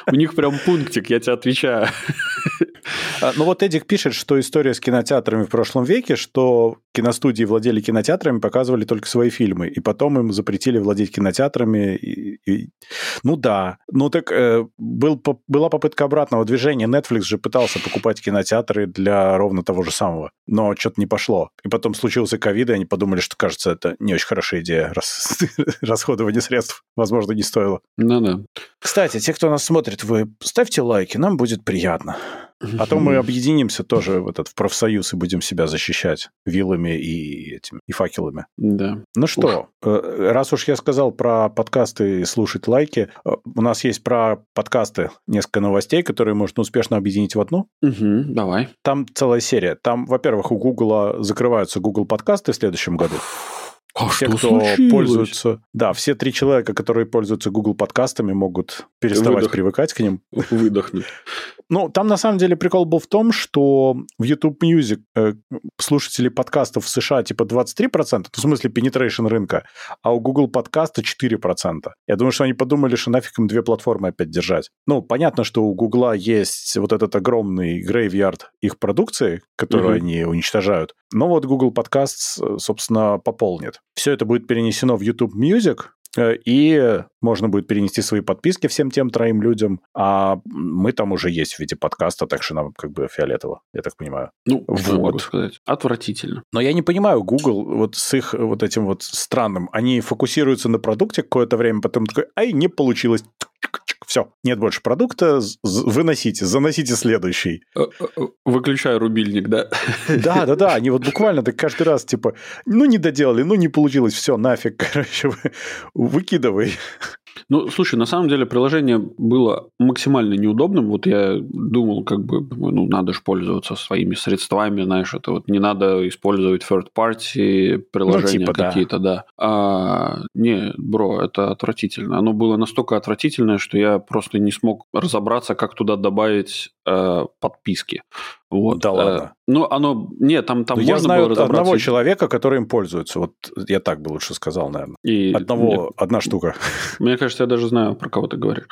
У них прям пунктик, я тебе отвечаю. А, ну вот Эдик пишет, что история с кинотеатрами в прошлом веке, что киностудии владели кинотеатрами, показывали только свои фильмы, и потом им запретили владеть кинотеатрами. И, и... Ну да, ну так э, был, была попытка обратного движения. Netflix же пытался покупать кинотеатры для ровно того же самого, но что-то не пошло. И потом случился ковид, и они подумали, что, кажется, это не очень хорошая идея, раз... расходование средств, возможно, не стоило. Ну да. Кстати, те, кто нас смотрит, вы ставьте лайки, нам будет приятно. А то мы объединимся тоже в этот в профсоюз и будем себя защищать вилами и этими и факелами. Да. Ну что, Ух. Э, раз уж я сказал про подкасты и слушать лайки, э, у нас есть про подкасты несколько новостей, которые можно успешно объединить в одну. Угу, давай. Там целая серия. Там, во-первых, у Гугла закрываются Google подкасты в следующем году. А все, что кто случилось? пользуются... Да, все три человека, которые пользуются Google подкастами, могут переставать Выдох... привыкать к ним. Выдохнуть. Ну, там на самом деле прикол был в том, что в YouTube Music э, слушатели подкастов в США типа 23%, в смысле penetration рынка, а у Google подкаста 4%. Я думаю, что они подумали, что нафиг им две платформы опять держать. Ну, понятно, что у Google есть вот этот огромный грейвьярд их продукции, которую mm-hmm. они уничтожают. Но вот Google Podcasts, э, собственно, пополнит. Все это будет перенесено в YouTube Music, Э, и можно будет перенести свои подписки всем тем троим людям, а мы там уже есть в виде подкаста, так что нам как бы фиолетово, я так понимаю. Ну, вот. могу сказать. Отвратительно. Но я не понимаю, Google вот с их вот этим вот странным, они фокусируются на продукте какое-то время, потом такой, ай, не получилось, все, нет больше продукта, выносите, заносите следующий. Э, э, выключаю рубильник, да? Да, да, да, они вот буквально так каждый раз, типа, ну не доделали, ну не получилось, все, нафиг, короче, выкидывай. Ну, слушай, на самом деле приложение было максимально неудобным. Вот я думал, как бы, ну, надо же пользоваться своими средствами, знаешь, это вот не надо использовать third-party приложения ну, типа, какие-то, да. да. А, не, бро, это отвратительно. Оно было настолько отвратительное, что я просто не смог разобраться, как туда добавить э, подписки. Вот. Да ладно. Э, ну, оно... Нет, там, там можно я знаю было разобраться. одного человека, который им пользуется. Вот я так бы лучше сказал, наверное. И Одного, мне... одна штука. Мне кажется, я даже знаю, про кого ты говоришь.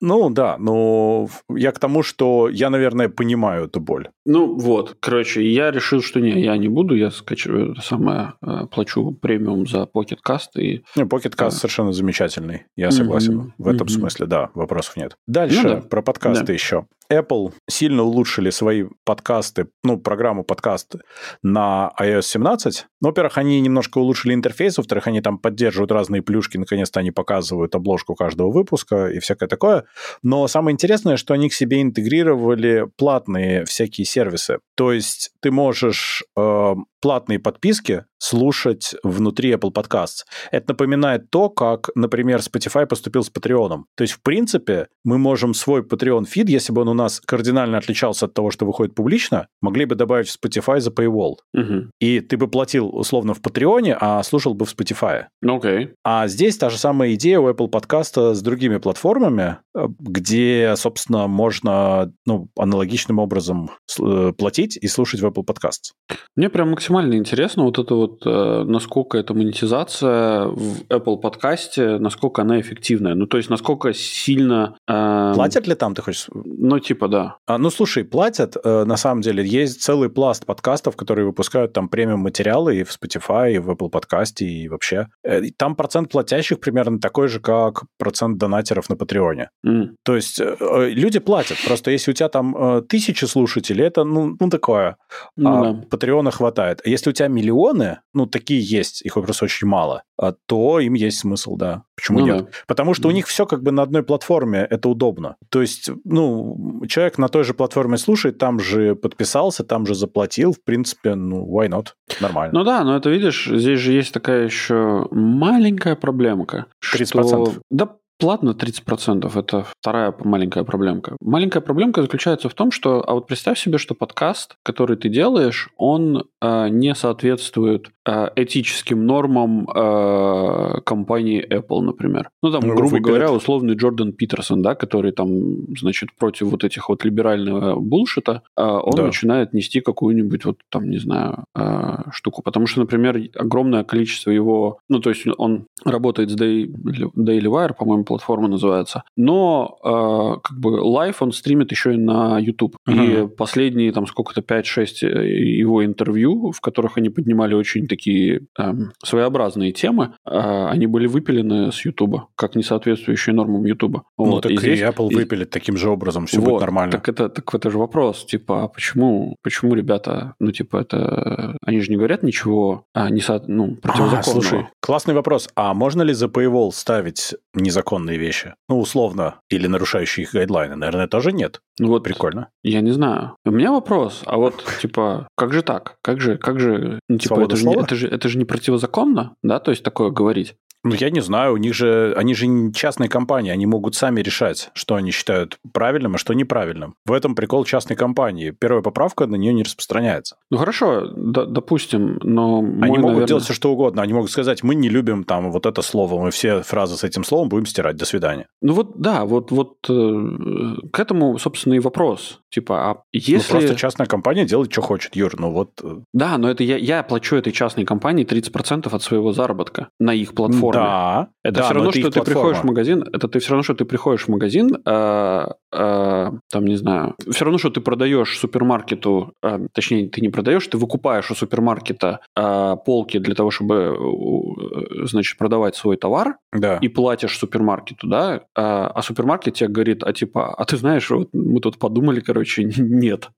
Ну, да, но я к тому, что я, наверное, понимаю эту боль. Ну, вот, короче, я решил, что не, я не буду, я скачиваю, самое, э, плачу премиум за Pocket Cast. И... Не, Pocket Cast а... совершенно замечательный, я согласен. Mm-hmm. В этом mm-hmm. смысле, да, вопросов нет. Дальше, ну, да. про подкасты да. еще. Apple сильно улучшили свои подкасты, ну, программу подкасты на iOS 17. Ну, во-первых, они немножко улучшили интерфейс, во-вторых, они там поддерживают разные плюшки, наконец-то они показывают обложку каждого выпуска и всякое такое. Но самое интересное, что они к себе интегрировали платные всякие сервисы. То есть ты можешь э, платные подписки слушать внутри Apple Podcasts. Это напоминает то, как, например, Spotify поступил с Patreon. То есть, в принципе, мы можем свой Patreon-фид, если бы он у нас кардинально отличался от того, что выходит публично, могли бы добавить в Spotify за Paywall. Угу. И ты бы платил условно в Patreon, а слушал бы в Spotify. Ну, окей. Okay. А здесь та же самая идея у Apple подкаста с другими платформами, э, где, собственно, можно ну, аналогичным образом э, платить и слушать в Apple Podcasts. Мне прям максимально интересно вот это вот, э, насколько эта монетизация в Apple подкасте, насколько она эффективная. Ну, то есть, насколько сильно... Э... Платят ли там, ты хочешь? Ну, типа, да. А, ну, слушай, платят. Э, на самом деле, есть целый пласт подкастов, которые выпускают там премиум материалы и в Spotify, и в Apple подкасте, и вообще. Э, там процент платящих примерно такой же, как процент донатеров на Патреоне. Mm. То есть, э, люди платят. Просто если у тебя там тысячи слушателей, это, ну, ну такое. Mm, а да. Патреона хватает. А если у тебя миллионы, ну, такие есть, их просто очень мало, а, то им есть смысл, да. Почему ну, нет? Да. Потому что у них все как бы на одной платформе, это удобно. То есть, ну, человек на той же платформе слушает, там же подписался, там же заплатил, в принципе, ну, why not? Нормально. Ну да, но это, видишь, здесь же есть такая еще маленькая проблемка. 30%. Что... Да, платно 30%. Это вторая маленькая проблемка. Маленькая проблемка заключается в том, что, а вот представь себе, что подкаст, который ты делаешь, он э, не соответствует этическим нормам э, компании Apple, например. Ну, там, ну, грубо говоря, условный Джордан Питерсон, да, который там, значит, против вот этих вот либерального bullshit а, э, он да. начинает нести какую-нибудь вот там, не знаю, э, штуку. Потому что, например, огромное количество его, ну, то есть он работает с Daily, Daily Wire, по-моему, платформа называется. Но э, как бы live он стримит еще и на YouTube. Uh-huh. И последние там сколько-то 5-6 э, его интервью, в которых они поднимали очень такие э, своеобразные темы, э, они были выпилены с YouTube, как не соответствующие нормам YouTube. Ну, вот. так и, здесь, и Apple и... выпилит таким же образом, все вот, будет нормально. Так это, так это же вопрос, типа, а почему, почему ребята, ну, типа, это... Они же не говорят ничего а, не со... ну, противозаконного. А, слушай, классный вопрос. А можно ли за Paywall ставить незаконные вещи. Ну, условно, или нарушающие их гайдлайны. Наверное, тоже нет. Ну вот Прикольно. Я не знаю. У меня вопрос. А вот, типа, как же так? Как же, как же, ну, типа, это же, не, это, же, это же не противозаконно, да, то есть такое говорить? Ну, я не знаю, у них же, они же не частные компании, они могут сами решать, что они считают правильным, а что неправильным. В этом прикол частной компании. Первая поправка на нее не распространяется. Ну, хорошо, д- допустим, но... Они мой, могут наверное... делать все, что угодно. Они могут сказать, мы не любим там вот это слово, мы все фразы с этим словом будем стирать, до свидания. Ну, вот, да, вот, вот э, к этому, собственно, и вопрос. Типа, а если... Ну, просто частная компания делает, что хочет, Юр, ну вот... Э. Да, но это я, я плачу этой частной компании 30% от своего заработка на их платформе. Да. Это да, все равно, что ты платформа. приходишь в магазин. Это ты все равно, что ты приходишь в магазин, э, э, там не знаю. Все равно, что ты продаешь супермаркету, э, точнее, ты не продаешь, ты выкупаешь у супермаркета э, полки для того, чтобы, э, значит, продавать свой товар. Да. И платишь супермаркету, да. А, а супермаркет тебе говорит, а типа, а ты знаешь, вот мы тут подумали, короче, нет.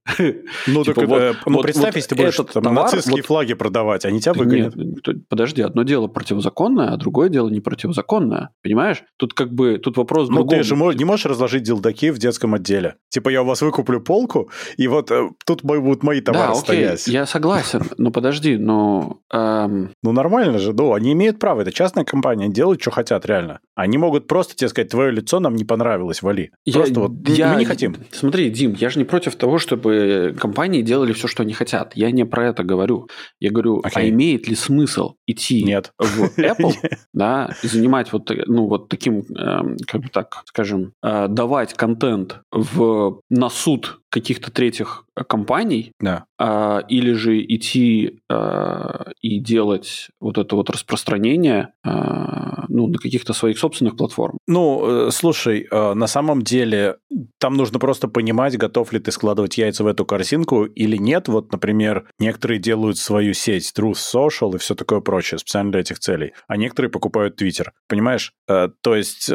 Ну типа, так вот, это, ну вот, представь, вот если ты будешь там, товар, нацистские вот, флаги продавать, они тебя выгонят. Нет, подожди, одно дело противозаконное, а другое дело не противозаконное. Понимаешь? Тут как бы, тут вопрос Ну, ты же не можешь разложить дилдаки в детском отделе. Типа, я у вас выкуплю полку, и вот э, тут будут мои товары да, окей, стоять. Я согласен. Но подожди, но... Эм... Ну, нормально же, ну, они имеют право. Это частная компания, делают, что хотят, реально. Они могут просто тебе сказать, твое лицо нам не понравилось, вали. Просто я, вот я, мы не хотим. Смотри, Дим, я же не против того, чтобы компании делали все, что они хотят. Я не про это говорю. Я говорю, okay. а имеет ли смысл идти Нет. в Apple, да, занимать вот, ну, вот таким, эм, как бы так скажем, э, давать контент в, на суд каких-то третьих э, компаний, да. а, или же идти а, и делать вот это вот распространение а, ну, на каких-то своих собственных платформ. Ну, слушай, на самом деле там нужно просто понимать, готов ли ты складывать яйца в эту корзинку или нет. Вот, например, некоторые делают свою сеть Truth Social и все такое прочее специально для этих целей, а некоторые покупают Twitter. Понимаешь? То есть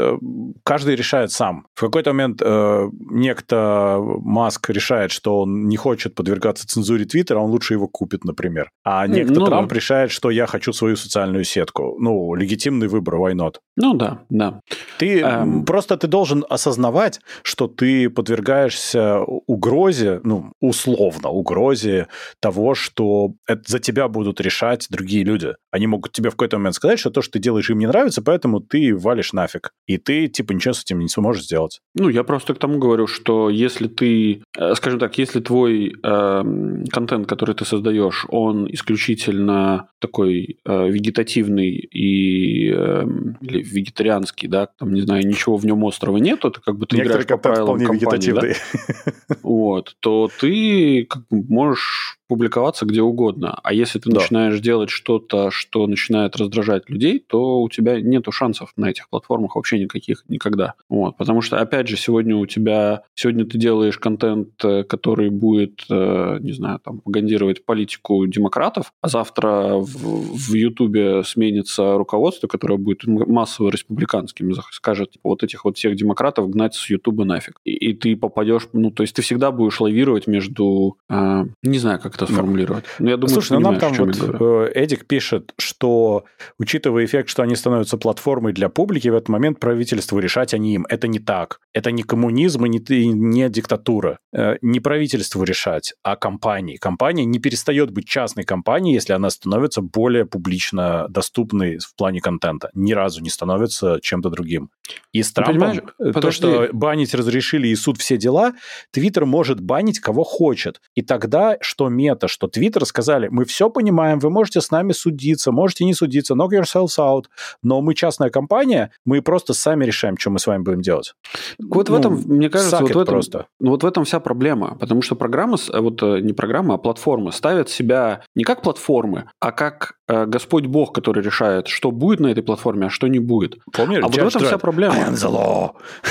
каждый решает сам. В какой-то момент некто Маск решает, что он не хочет подвергаться цензуре Твиттера, он лучше его купит, например. А некто ну, Трамп да. решает, что я хочу свою социальную сетку. Ну, легитимный выбор, why not? Ну да, да. Ты эм... просто ты должен осознавать, что ты подвергаешься угрозе, ну, условно, угрозе того, что это за тебя будут решать другие люди. Они могут тебе в какой-то момент сказать, что то, что ты делаешь, им не нравится, поэтому ты валишь нафиг. И ты, типа, ничего с этим не сможешь сделать. Ну, я просто к тому говорю, что если ты Э, скажем так, если твой э, контент, который ты создаешь, он исключительно такой э, вегетативный и э, или вегетарианский, да, там, не знаю, ничего в нем острова нет, то как бы ты Некоторые играешь по правилам компании, да? вот, то ты как бы можешь публиковаться где угодно. А если ты да. начинаешь делать что-то, что начинает раздражать людей, то у тебя нет шансов на этих платформах вообще никаких никогда. Вот. Потому что, опять же, сегодня у тебя... Сегодня ты делаешь контент, э, который будет, э, не знаю, там, пропагандировать политику демократов, а завтра в Ютубе сменится руководство, которое будет массово республиканским, скажет, типа, вот этих вот всех демократов гнать с Ютуба нафиг. И, и ты попадешь... Ну, то есть ты всегда будешь лавировать между... Э, не знаю, как это сформулировать. Но я думаю, Слушай, ну нам там вот э, Эдик пишет, что, учитывая эффект, что они становятся платформой для публики, в этот момент правительству решать они им. Это не так. Это не коммунизм и не, не диктатура. Э, не правительству решать, а компании. Компания не перестает быть частной компанией, если она становится более публично доступной в плане контента. Ни разу не становится чем-то другим. И с Трампом, э, то, что банить разрешили и суд все дела, Твиттер может банить кого хочет. И тогда что Мета, что Твиттер сказали, мы все понимаем, вы можете с нами судиться, можете не судиться, knock yourselves out, но мы частная компания, мы просто сами решаем, что мы с вами будем делать. Вот ну, в этом, мне кажется, вот в этом, просто. Ну, вот в этом вся проблема, потому что программы, вот э, не программы, а платформы ставят себя не как платформы, а как э, Господь Бог, который решает, что будет на этой платформе, а что не будет. Помнишь? А вот в этом вся проблема.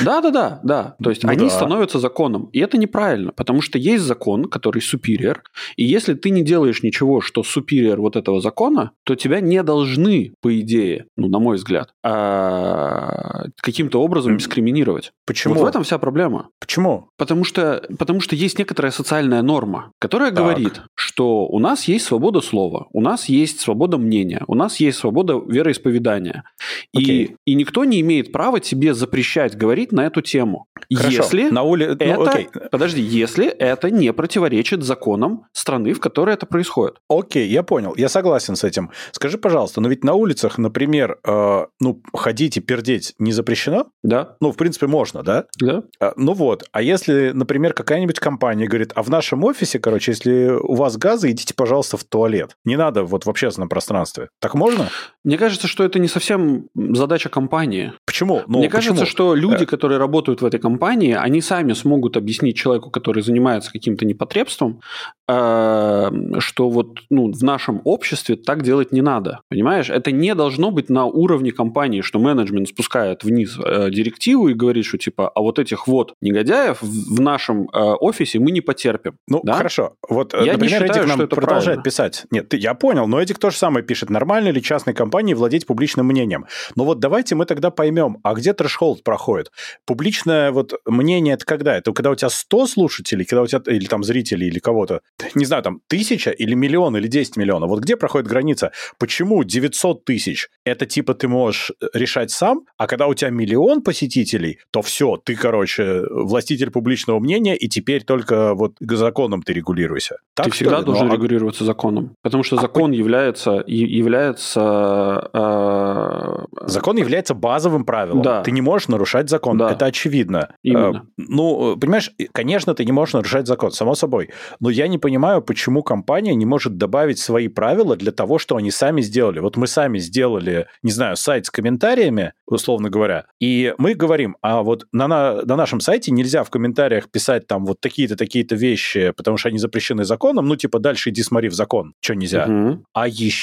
Да, да, да, да. То есть ну, они да. становятся законом. И это неправильно, потому что есть закон, который superior, и если ты не делаешь ничего, что superior вот этого закона, то тебя не должны, по идее, ну, на мой взгляд, а, каким-то образом дискриминировать. Почему? Вот в этом вся проблема. Почему? Потому что, потому что есть некоторая социальная норма, которая так. говорит, что у нас есть свобода слова, у нас есть свобода мнения, у нас есть свобода вероисповедания. И, и никто не имеет права тебе запрещать говорить на эту тему. Хорошо. Если на ули... Ну, это... окей. Подожди, если это не противоречит законам страны, в которой это происходит. Окей, я понял. Я согласен с этим. Скажи, пожалуйста, но ведь на улицах, например, э, ну, ходить и пердеть не запрещено? Да. Ну, в принципе, можно, да? Да. А, ну вот. А если, например, какая-нибудь компания говорит, а в нашем офисе, короче, если у вас газы, идите, пожалуйста, в туалет. Не надо вот в общественном пространстве. Так можно? Мне кажется, что это не совсем задача компании. Почему? Ну, Мне почему? кажется, что люди, которые работают в этой компании, они сами смогут объяснить человеку, который занимается каким-то непотребством, э, что вот ну, в нашем обществе так делать не надо. Понимаешь? Это не должно быть на уровне компании, что менеджмент спускает вниз э, директиву и говорит, что типа, а вот этих вот негодяев в нашем э, офисе мы не потерпим. Ну, да? хорошо. Вот, я например, не считаю, Эдик нам что это продолжает правильно. писать. Нет, ты, я понял, но Эдик тоже самое пишет. Нормально ли частной компании владеть публичным мнением? Но вот давайте мы тогда поймем, а где трэш-холд проходит? Публичное вот мнение это когда? Это когда у тебя 100 слушателей, когда у тебя, или там зрителей, или кого-то, не знаю, там тысяча или миллион, или 10 миллионов. Вот где проходит граница? Почему 900 тысяч? Это типа ты можешь э, решать сам, а когда у тебя миллион посетителей, то все, ты, короче, властитель публичного мнения, и теперь только вот законом ты регулируйся. Так, ты всегда должен Но... А регулироваться законом, потому что а закон а... является, является э... закон является базовым правилом. Да. Ты не можешь нарушать закон, да. это очевидно. Именно. Э, ну, понимаешь, конечно, ты не можешь нарушать закон, само собой. Но я не понимаю, почему компания не может добавить свои правила для того, что они сами сделали. Вот мы сами сделали, не знаю, сайт с комментариями, условно говоря, и мы говорим, а вот на, на, на нашем сайте нельзя в комментариях писать там вот такие-то, такие-то вещи, потому что они запрещены законом, ну, типа, дальше иди смотри в закон, что нельзя. Угу. А еще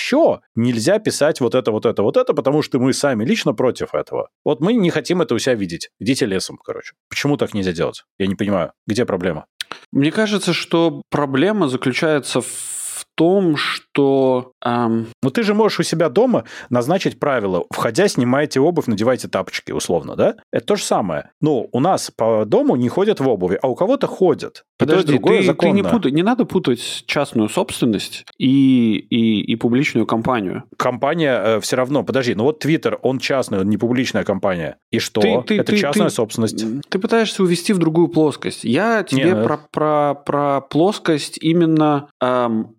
нельзя писать вот это, вот это, вот это, потому что мы сами лично против этого. Вот мы не хотим это у себя видеть. Идите лесом, короче. Почему так нельзя делать? Я не понимаю. Где проблема? Мне кажется, что проблема заключается в том, что Эм... Ну, ты же можешь у себя дома назначить правила. Входя, снимайте обувь, надевайте тапочки, условно, да? Это то же самое. Ну, у нас по дому не ходят в обуви, а у кого-то ходят. Подожди, ты, ты не, путай, не надо путать частную собственность и, и, и публичную компанию. Компания э, все равно, подожди, ну вот Twitter, он частный, он не публичная компания. И что? Ты, ты, Это ты, частная ты, собственность. Ты пытаешься увести в другую плоскость. Я тебе не, про, про, про плоскость именно эм,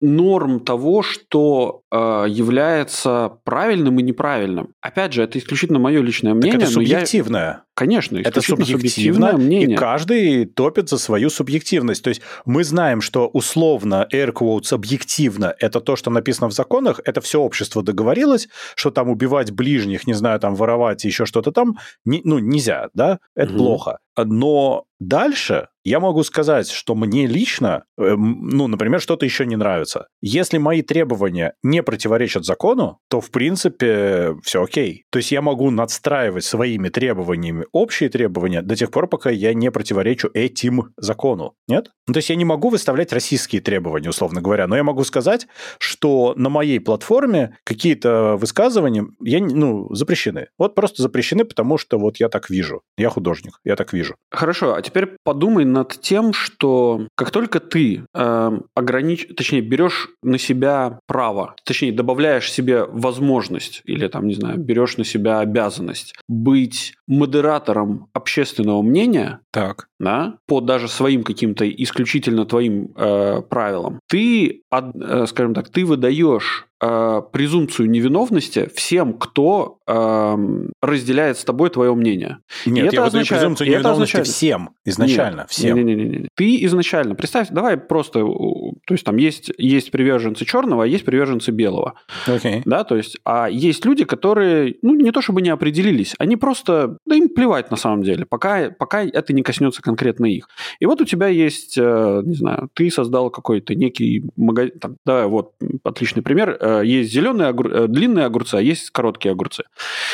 норм того, что э, является правильным и неправильным. Опять же, это исключительно мое личное мнение. Так это субъективное. Я... Конечно, это субъективное мнение. И каждый топит за свою субъективность. То есть мы знаем, что условно air quotes объективно это то, что написано в законах, это все общество договорилось, что там убивать ближних, не знаю, там воровать, еще что-то там, не, ну, нельзя, да, это угу. плохо. Но дальше я могу сказать, что мне лично, э, ну, например, что-то еще не нравится. Если мои требования не противоречат закону, то, в принципе, все окей. То есть я могу надстраивать своими требованиями общие требования до тех пор, пока я не противоречу этим закону. Нет? Ну, то есть я не могу выставлять российские требования, условно говоря, но я могу сказать, что на моей платформе какие-то высказывания я, ну, запрещены. Вот просто запрещены, потому что вот я так вижу. Я художник, я так вижу. Хорошо, а теперь подумай над тем, что как только ты э, огранич... точнее, берешь на себя право, точнее, добавляешь себе возможность или там, не знаю, берешь на себя обязанность быть модератором общественного мнения, так. Да, по даже своим каким-то исключительно твоим э, правилам, ты, э, скажем так, ты выдаешь э, презумпцию невиновности всем, кто э, разделяет с тобой твое мнение. Нет, это я означает, презумпцию невиновности означает, всем изначально, нет, всем. Не, не, не, не. Ты изначально, представь, давай просто, то есть там есть, есть приверженцы черного, а есть приверженцы белого. Okay. Да, то есть, а есть люди, которые, ну, не то чтобы не определились, они просто, да им плевать на самом деле, пока, пока это не коснется конкретно их. И вот у тебя есть, э, не знаю, ты создал какой-то некий магазин, там, давай, вот, отличный пример, э, есть зеленые огур... Э, длинные огурцы, а есть короткие огурцы.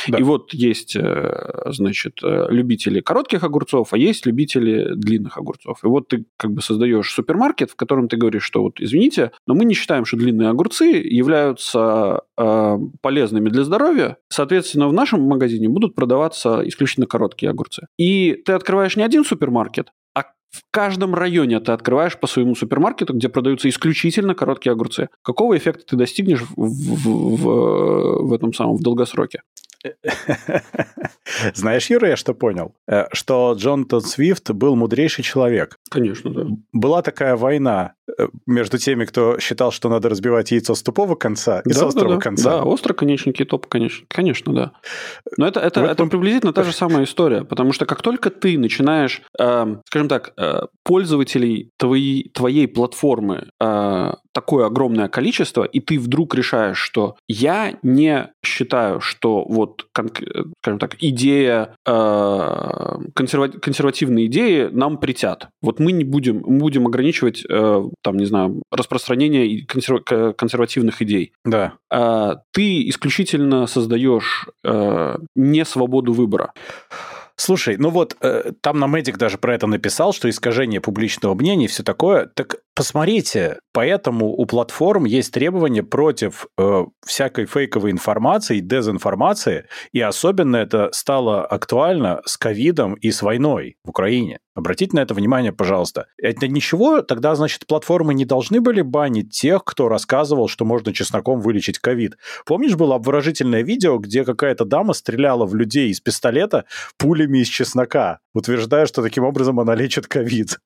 Да. И вот есть, значит, любители коротких огурцов, а есть любители длинных огурцов. И вот ты как бы создаешь супермаркет, в котором ты говоришь, что вот, извините, но мы не считаем, что длинные огурцы являются э, полезными для здоровья. Соответственно, в нашем магазине будут продаваться исключительно короткие огурцы. И ты открываешь не один супермаркет, в каждом районе ты открываешь по своему супермаркету, где продаются исключительно короткие огурцы. Какого эффекта ты достигнешь в, в, в, в этом самом в долгосроке? Знаешь, Юра, я что понял? Э, что Джонатан Свифт был мудрейший человек. Конечно, да. Была такая война между теми, кто считал, что надо разбивать яйцо с тупого конца и да, с острого да, да. конца. Да, остроконечники и топ, конечно, конечно, да. Но это, это, вот это приблизительно та же самая история, потому что как только ты начинаешь, э, скажем так, э, пользователей твоей, твоей платформы э, такое огромное количество, и ты вдруг решаешь, что я не считаю, что вот, скажем так, идея, э, консервативные идеи нам притят. Вот мы не будем, мы будем ограничивать, э, там, не знаю, распространение консервативных идей. Да. Э, ты исключительно создаешь не свободу выбора. Слушай, ну вот э, там на Медик даже про это написал, что искажение публичного мнения и все такое. Так посмотрите, поэтому у платформ есть требования против э, всякой фейковой информации, дезинформации, и особенно это стало актуально с ковидом и с войной в Украине. Обратите на это внимание, пожалуйста. Это ничего, тогда, значит, платформы не должны были банить тех, кто рассказывал, что можно чесноком вылечить ковид. Помнишь, было обворожительное видео, где какая-то дама стреляла в людей из пистолета пулями из чеснока, утверждая, что таким образом она лечит ковид.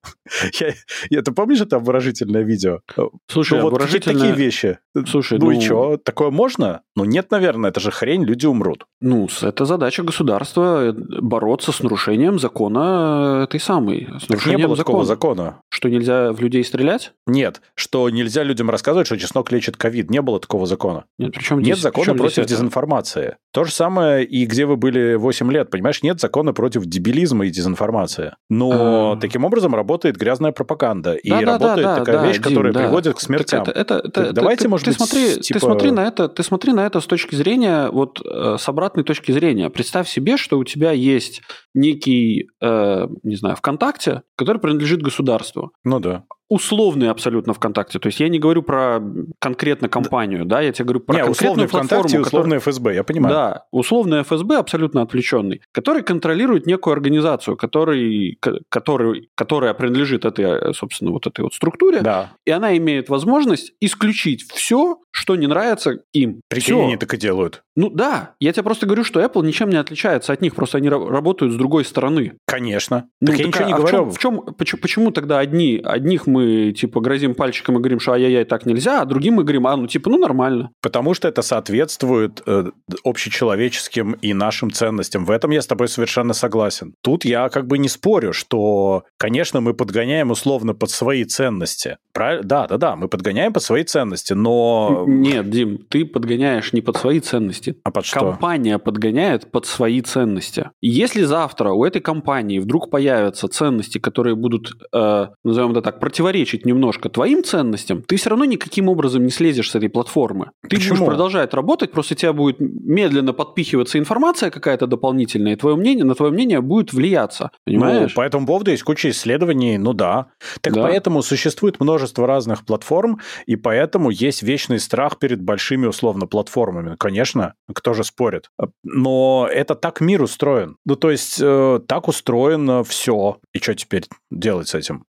Это помнишь это обворожительное видео? Слушай, ну, вот обворожительное... такие вещи. Слушай, ну, ну и что? Такое можно? Ну нет, наверное, это же хрень, люди умрут. Ну, это задача государства э, бороться с нарушением закона этой самой. С так не было закона. такого закона. Что нельзя в людей стрелять? Нет, что нельзя людям рассказывать, что чеснок лечит ковид. Не было такого закона. Нет, причем Нет здесь, закона против дезинформации. Это? То же самое и где вы были 8 лет, понимаешь? Нет закона против дебилизма и дезинформации. Но а... таким образом работает грязная пропаганда. И да, работает да, да, такая да, вещь, Дим, которая да. приводит к смертям. Это, это, это, так, давайте, ты, может ты быть, смотри, типа... ты смотри на это, ты смотри на это с точки зрения, вот э, с обратной точки зрения. Представь себе, что у тебя есть некий, э, не знаю, ВКонтакте, который принадлежит государству. Ну да условный абсолютно ВКонтакте. То есть я не говорю про конкретно компанию, да, да я тебе говорю про не, конкретную платформу. Условный условный ФСБ, я понимаю. Да, условный ФСБ абсолютно отвлеченный, который контролирует некую организацию, который, который, которая принадлежит этой, собственно, вот этой вот структуре, да. и она имеет возможность исключить все, что не нравится им. Прикинь, все. они так и делают. Ну да, я тебе просто говорю, что Apple ничем не отличается от них, просто они работают с другой стороны. Конечно. Ну, так, так я ничего не а говорю. В чем, в чем, почему, почему тогда одни, одних мы мы, типа, грозим пальчиком и говорим, что ай-яй-яй, так нельзя, а другим мы говорим, а, ну, типа, ну, нормально. Потому что это соответствует э, общечеловеческим и нашим ценностям. В этом я с тобой совершенно согласен. Тут я как бы не спорю, что, конечно, мы подгоняем условно под свои ценности. Правильно? Да, да, да, мы подгоняем под свои ценности, но... Нет, Дим, ты подгоняешь не под свои ценности. А под что? Компания подгоняет под свои ценности. Если завтра у этой компании вдруг появятся ценности, которые будут, э, назовем это так, против противоречить немножко твоим ценностям, ты все равно никаким образом не слезешь с этой платформы. Ты Почему? будешь продолжать работать, просто тебя будет медленно подпихиваться информация какая-то дополнительная, и твое мнение, на твое мнение будет влияться. Понимаешь? Ну, по этому поводу есть куча исследований, ну да. Так да. поэтому существует множество разных платформ, и поэтому есть вечный страх перед большими условно платформами. Конечно, кто же спорит? Но это так мир устроен. Ну, то есть э, так устроено все. И что теперь делать с этим?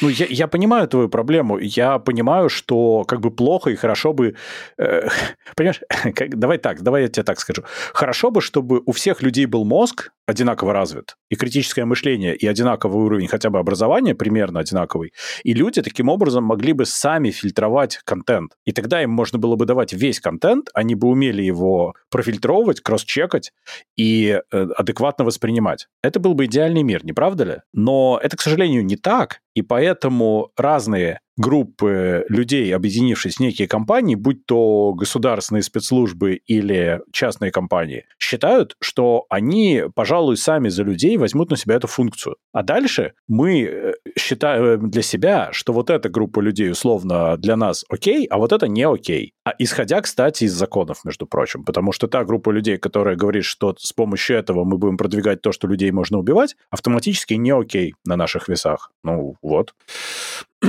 Ну, я, я понимаю твою проблему. Я понимаю, что как бы плохо и хорошо бы... Э, понимаешь, как, давай так, давай я тебе так скажу. Хорошо бы, чтобы у всех людей был мозг одинаково развит, и критическое мышление, и одинаковый уровень хотя бы образования, примерно одинаковый, и люди таким образом могли бы сами фильтровать контент. И тогда им можно было бы давать весь контент, они бы умели его профильтровывать, кросс-чекать и э, адекватно воспринимать. Это был бы идеальный мир, не правда ли? Но это, к сожалению, не так, и поэтому разные группы людей, объединившись в некие компании, будь то государственные спецслужбы или частные компании, считают, что они, пожалуй, сами за людей возьмут на себя эту функцию. А дальше мы э, считаем для себя, что вот эта группа людей условно для нас окей, а вот это не окей. А исходя, кстати, из законов, между прочим, потому что та группа людей, которая говорит, что с помощью этого мы будем продвигать то, что людей можно убивать, автоматически не окей на наших весах. Ну, вот.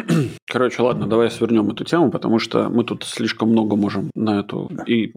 Короче, ладно, давай свернем эту тему, потому что мы тут слишком много можем на эту... И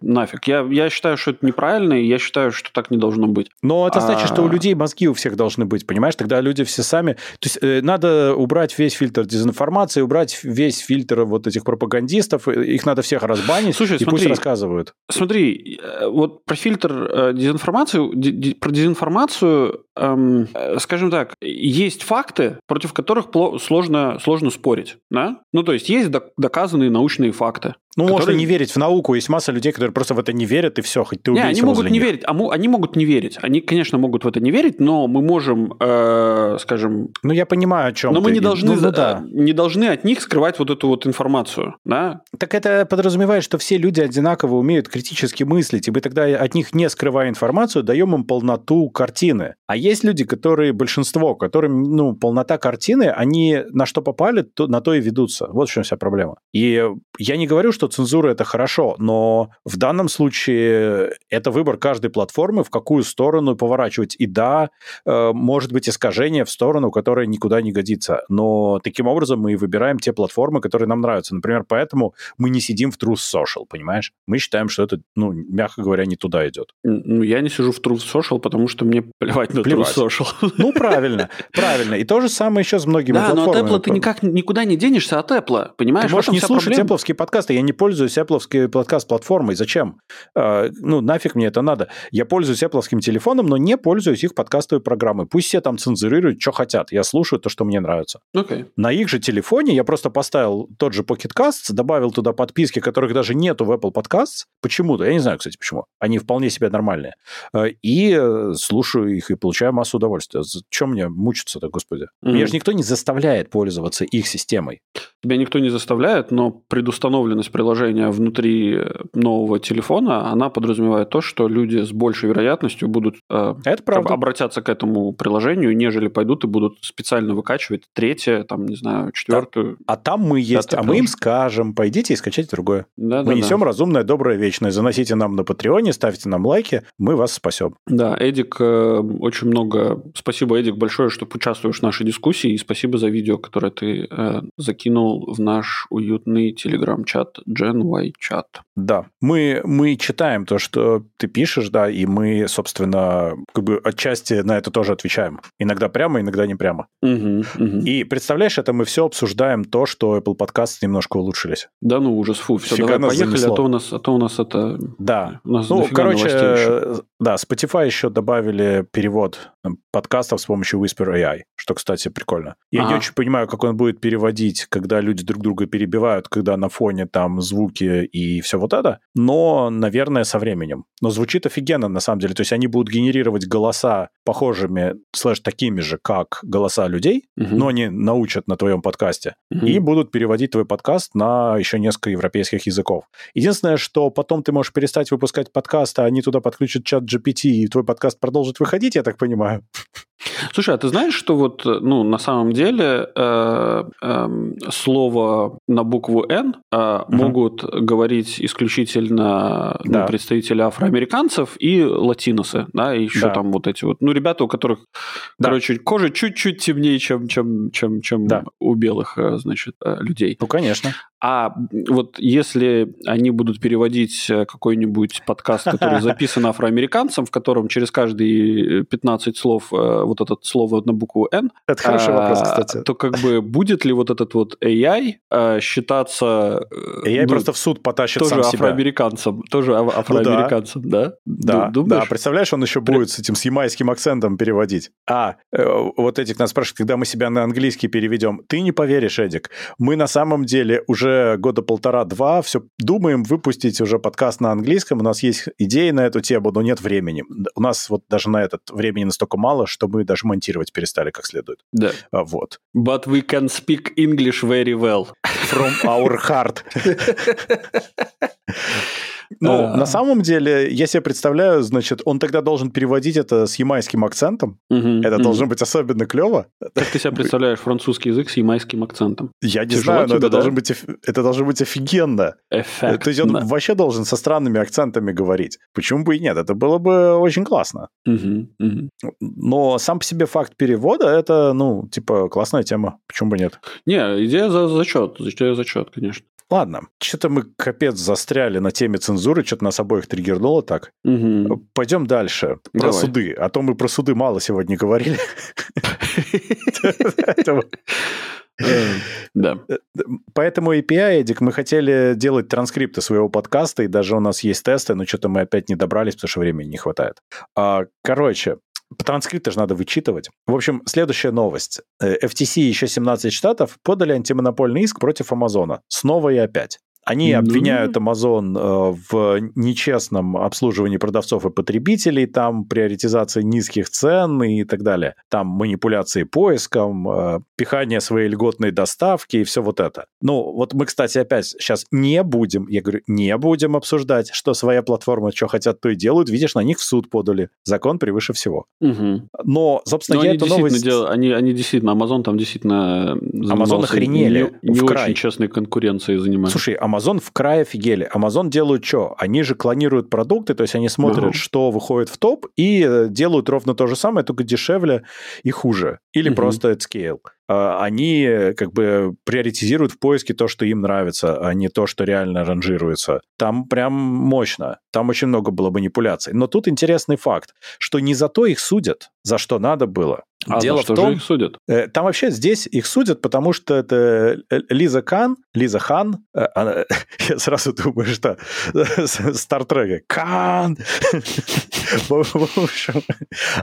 нафиг. Я, я считаю, что это неправильно, и я считаю, что так не должно быть. Но это значит, а... что у людей мозги у всех должны быть, понимаешь? Тогда люди все сами... То есть э, надо убрать весь фильтр дезинформации, убрать весь фильтр вот этих пропагандистов, их надо всех разбанить, Слушай, и смотри, пусть рассказывают. Смотри, э, вот про фильтр э, дезинформации, про дезинформацию, эм, э, скажем так, есть факты, против которых сложно сложно спорить, да? Ну, то есть есть доказанные научные факты. Ну, которые... можно не верить в науку. Есть масса людей, которые просто в это не верят, и все, хоть ты убейся не, они могут не них. верить. А они могут не верить. Они, конечно, могут в это не верить, но мы можем, э, скажем... Ну, я понимаю, о чем Но ты. мы не должны, ну, ну, да. не должны от них скрывать вот эту вот информацию, да? Так это подразумевает, что все люди одинаково умеют критически мыслить, и мы тогда от них, не скрывая информацию, даем им полноту картины. А есть люди, которые, большинство, которым, ну, полнота картины, они на что попали, то, на то и ведутся. Вот в чем вся проблема. И я не говорю, что что цензура это хорошо, но в данном случае это выбор каждой платформы, в какую сторону поворачивать. И да, э, может быть искажение в сторону, которая никуда не годится. Но таким образом мы выбираем те платформы, которые нам нравятся. Например, поэтому мы не сидим в Truth Social, понимаешь? Мы считаем, что это, ну, мягко говоря, не туда идет. Ну, я не сижу в Truth Social, потому что мне плевать на плевать. Truth Social. Ну, правильно, правильно. И то же самое еще с многими да, платформами. Да, но от Apple ты никак никуда не денешься от Apple, понимаешь? Ты можешь не слушать Apple подкасты. Я не не пользуюсь Apple подкаст-платформой. Зачем? А, ну, нафиг мне это надо. Я пользуюсь Apple телефоном, но не пользуюсь их подкастовой программой. Пусть все там цензурируют, что хотят. Я слушаю то, что мне нравится. Okay. На их же телефоне я просто поставил тот же Pocket Casts, добавил туда подписки, которых даже нету в Apple Podcasts. Почему-то. Я не знаю, кстати, почему. Они вполне себе нормальные. А, и э, слушаю их и получаю массу удовольствия. Чем мне мучиться-то, господи? Mm-hmm. Меня же никто не заставляет пользоваться их системой. Тебя никто не заставляет, но предустановленность приложения внутри нового телефона, она подразумевает то, что люди с большей вероятностью будут э, Это правда. обратятся к этому приложению, нежели пойдут и будут специально выкачивать третье, там, не знаю, четвертую. Да. А там мы есть, а мы им скажем, пойдите и скачайте другое. Да, мы да, несем да. разумное, доброе, вечное. Заносите нам на Патреоне, ставьте нам лайки, мы вас спасем. Да, Эдик, э, очень много... Спасибо, Эдик, большое, что участвуешь в нашей дискуссии, и спасибо за видео, которое ты э, закинул в наш уютный телеграм-чат Gen Y Chat. Да, мы, мы читаем то, что ты пишешь, да, и мы, собственно, как бы отчасти на это тоже отвечаем. Иногда прямо, иногда не прямо. Угу, угу. И представляешь, это мы все обсуждаем то, что Apple Podcasts немножко улучшились. Да ну ужас, фу, все, Фига давай поехали, занесло. а то у нас, а то у нас это... Да, у нас ну, короче, да, Spotify еще добавили перевод подкастов с помощью Whisper AI, что, кстати, прикольно. Я ага. не очень понимаю, как он будет переводить, когда люди друг друга перебивают, когда на фоне там звуки и все вот это. Но, наверное, со временем. Но звучит офигенно, на самом деле. То есть они будут генерировать голоса похожими, слэш, такими же, как голоса людей, угу. но они научат на твоем подкасте. Угу. И будут переводить твой подкаст на еще несколько европейских языков. Единственное, что потом ты можешь перестать выпускать подкаст, а они туда подключат чат GPT, и твой подкаст продолжит выходить, я так понимаю. Слушай, а ты знаешь, что вот, ну, на самом деле э, э, слово на букву «Н» э, угу. Могут говорить исключительно ну, да. ну, представители афроамериканцев и латиносы, да, и еще да. там вот эти вот, ну, ребята, у которых, да. короче, кожа чуть-чуть темнее, чем, чем, чем, чем да. у белых, э, значит, э, людей. Ну, конечно. А вот если они будут переводить э, какой-нибудь подкаст, который записан афроамериканцем, в котором через каждые 15 слов вот это слово на букву N. Это хороший вопрос, а, кстати. То как бы будет ли вот этот вот AI считаться... AI ну, просто в суд потащит тоже сам себя. афроамериканцем, тоже афроамериканцем, ну, да? Да, да, да. Представляешь, он еще будет с этим с ямайским акцентом переводить. А, э, вот этих нас спрашивают, когда мы себя на английский переведем. Ты не поверишь, Эдик, мы на самом деле уже года полтора-два все думаем выпустить уже подкаст на английском. У нас есть идеи на эту тему, но нет времени. У нас вот даже на этот времени настолько мало, что мы даже монтировать перестали как следует. Да. А, вот. But we can speak English very well. From our heart. Ну, а... на самом деле, я себе представляю, значит, он тогда должен переводить это с ямайским акцентом. Это должно быть особенно клево. Как ты себе представляешь французский язык с ямайским акцентом? Я не знаю, но это, да? должен быть, это должно быть офигенно. То есть он вообще должен со странными акцентами говорить. Почему бы и нет? Это было бы очень классно. Но сам по себе факт перевода, это, ну, типа, классная тема. Почему бы нет? Не, идея за зачет. Идея зачет, конечно. Ладно, что-то мы капец застряли на теме цензуры, что-то нас обоих триггернуло так. Угу. Пойдем дальше. Про Давай. суды. А то мы про суды мало сегодня говорили. Да. Поэтому API, Эдик, мы хотели делать транскрипты своего подкаста, и даже у нас есть тесты, но что-то мы опять не добрались, потому что времени не хватает. А, короче, Транскрипты же надо вычитывать. В общем, следующая новость. FTC и еще 17 штатов подали антимонопольный иск против Амазона. Снова и опять. Они обвиняют Amazon э, в нечестном обслуживании продавцов и потребителей, там приоритизации низких цен и так далее. Там манипуляции поиском, э, пихание своей льготной доставки и все вот это. Ну, вот мы, кстати, опять сейчас не будем, я говорю, не будем обсуждать, что своя платформа, что хотят, то и делают. Видишь, на них в суд подали. Закон превыше всего. Угу. Но, собственно, Но я эту новость... Дел... Они, они действительно, Amazon там действительно Amazon охренели. Не, не очень честной конкуренцией занимаются. Слушай, Amazon в край офигели. Amazon делают что? Они же клонируют продукты, то есть они смотрят, uh-huh. что выходит в топ, и э, делают ровно то же самое, только дешевле и хуже. Или uh-huh. просто at scale. А, они э, как бы приоритизируют в поиске то, что им нравится, а не то, что реально ранжируется. Там прям мощно. Там очень много было манипуляций. Но тут интересный факт, что не за то их судят, за что надо было. А Дело за что в том, же их судят? Э, там вообще здесь их судят, потому что это э, Лиза Кан, Лиза Хан, она, я сразу думаю, что Стартрека, Кан! В общем,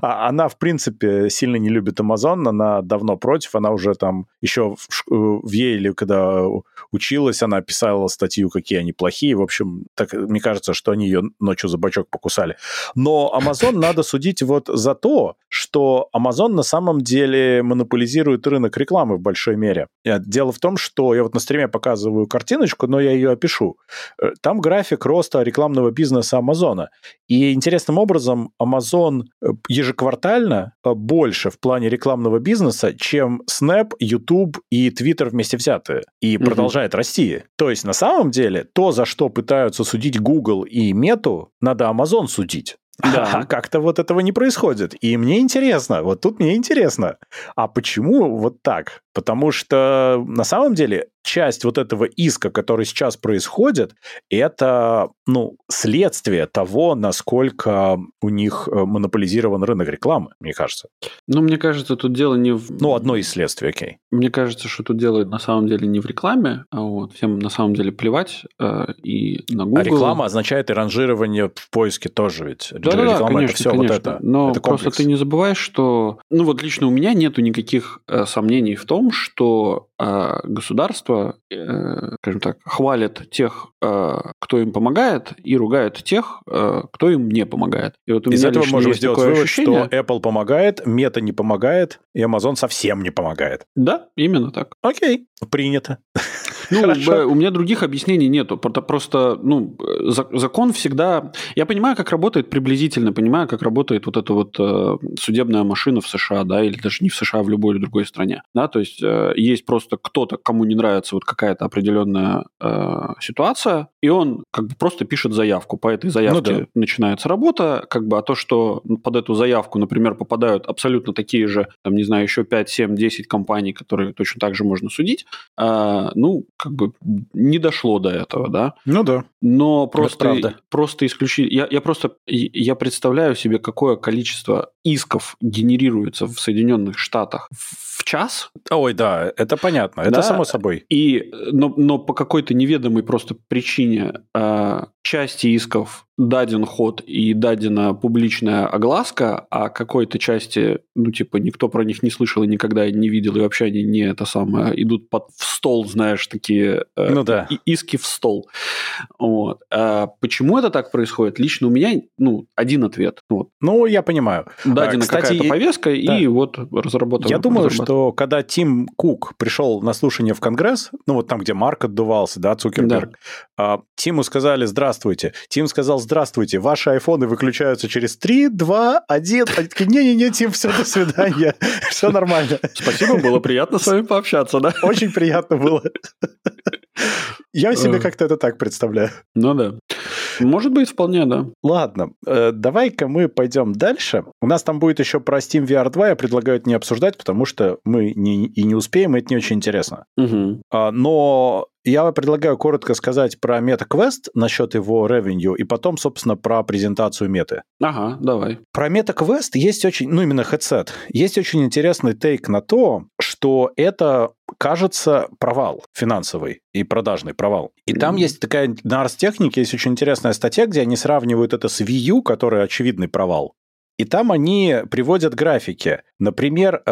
а она, в принципе, сильно не любит Амазон, она давно против, она уже там еще в, Ейле, когда училась, она писала статью, какие они плохие, в общем, так, мне кажется, что они ее ночью за бачок покусали. Но Amazon надо судить вот за то, что Amazon на самом деле монополизирует рынок рекламы в большой мере. Э, дело в том, что я вот на стриме показываю картиночку, но я ее опишу. Э, там график роста рекламного бизнеса Амазона. И интересным образом Amazon э, ежеквартально больше в плане рекламного бизнеса, чем Snap, YouTube и Twitter вместе взятые. И угу. продолжает расти. То есть на самом деле то, за что пытаются судить Google и Мету, надо Amazon судить. Да. А как-то вот этого не происходит. И мне интересно, вот тут мне интересно, а почему вот так? Потому что на самом деле часть вот этого иска, который сейчас происходит, это, ну, следствие того, насколько у них э, монополизирован рынок рекламы, мне кажется. Ну, мне кажется, тут дело не в... Ну, одно из следствий, окей. Мне кажется, что тут дело на самом деле не в рекламе, а вот всем на самом деле плевать э, и на Google. А реклама означает и ранжирование в поиске тоже ведь. Да, да, реклама конечно, это все конечно. вот это. Но это просто ты не забываешь, что, ну вот лично у меня нету никаких э, сомнений в том, что э, государство государство, э, скажем так, хвалит тех, э, кто им помогает, и ругает тех, э, кто им не помогает. И вот у Из меня этого можем сделать вывод, ощущение... что Apple помогает, Meta не помогает, и Amazon совсем не помогает. Да, именно так. Окей, принято. Ну, у меня других объяснений нету. Просто, ну, закон всегда... Я понимаю, как работает приблизительно, понимаю, как работает вот эта вот э, судебная машина в США, да, или даже не в США, а в любой или другой стране. Да, то есть э, есть просто кто-то, кому не нравится вот какая-то определенная э, ситуация, и он как бы просто пишет заявку. По этой заявке ну, да. начинается работа, как бы, а то, что под эту заявку, например, попадают абсолютно такие же, там, не знаю, еще 5, 7, 10 компаний, которые точно так же можно судить, э, ну, как бы не дошло до этого, да. Ну да. Но просто, просто исключить... Я, я просто я представляю себе, какое количество исков генерируется в Соединенных Штатах в час. Ой, да, это понятно, это да? само собой. И, но, но по какой-то неведомой просто причине э, части исков даден ход и дадена публичная огласка, а какой-то части, ну, типа, никто про них не слышал и никогда не видел, и вообще они не это самое, идут под, в стол, знаешь, такие э, ну, да. иски в стол. Вот. А почему это так происходит? Лично у меня, ну, один ответ. Вот. Ну, я понимаю. Дадена Кстати, какая-то повестка, да. и вот разработано. Я думаю, что когда Тим Кук пришел на слушание в Конгресс, ну, вот там, где Марк отдувался, да, Цукерберг, да. Тиму сказали «Здравствуйте». Тим сказал здравствуйте, ваши айфоны выключаются через 3, 2, 1. Не-не-не, Тим, все, до свидания. Все нормально. Спасибо, было приятно с вами пообщаться, да? Очень приятно было. Я себе как-то это так представляю. Ну да. Может быть, вполне, да. Ладно, э, давай-ка мы пойдем дальше. У нас там будет еще про Steam VR 2, я предлагаю это не обсуждать, потому что мы не, и не успеем, и это не очень интересно. Угу. Но я предлагаю коротко сказать про MetaQuest насчет его revenue и потом, собственно, про презентацию меты. Ага, давай. Про MetaQuest есть очень, ну именно headset, есть очень интересный тейк на то, что это кажется провал финансовый и продажный провал. И там есть такая, на Ars Technic есть очень интересная статья, где они сравнивают это с Wii U, который очевидный провал, и там они приводят графики. Например, э,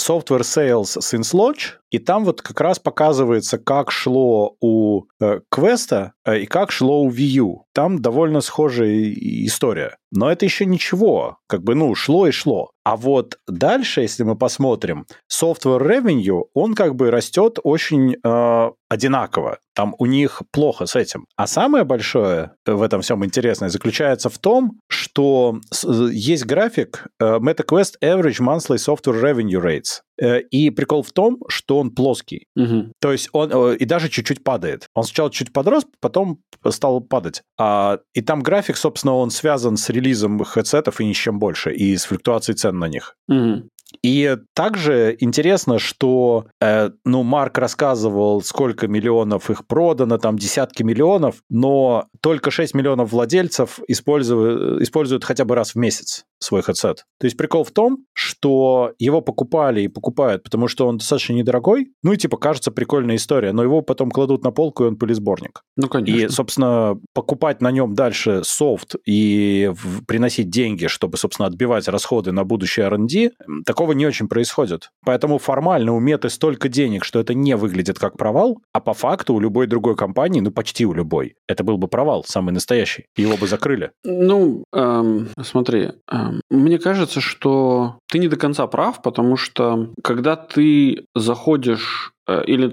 Software Sales since launch, и там вот как раз показывается, как шло у э, Quest э, и как шло у Wii U. Там довольно схожая история. Но это еще ничего. Как бы, ну, шло и шло. А вот дальше, если мы посмотрим, software revenue, он как бы растет очень э, одинаково. Там у них плохо с этим. А самое большое в этом всем интересное заключается в том, что есть график э, MetaQuest Average Monthly Software Revenue Rates. Э, и прикол в том, что он плоский. Угу. То есть он э, и даже чуть-чуть падает. Он сначала чуть подрос, потом стал падать. А, и там график, собственно, он связан с релизом хедсетов и ни с чем больше, и с флуктуацией цен на них. Угу. И также интересно, что, э, ну, Марк рассказывал, сколько миллионов их продано, там десятки миллионов, но только 6 миллионов владельцев используют, используют хотя бы раз в месяц свой headset. То есть прикол в том, что его покупали и покупают, потому что он достаточно недорогой, ну и типа кажется прикольная история, но его потом кладут на полку, и он пылесборник. Ну, конечно. И, собственно, покупать на нем дальше софт и приносить деньги, чтобы, собственно, отбивать расходы на будущее R&D, такого не очень происходит. Поэтому формально у меты столько денег, что это не выглядит как провал, а по факту у любой другой компании, ну почти у любой, это был бы провал, самый настоящий. Его бы закрыли. Ну, эм, смотри, эм, мне кажется, что ты не до конца прав, потому что когда ты заходишь или,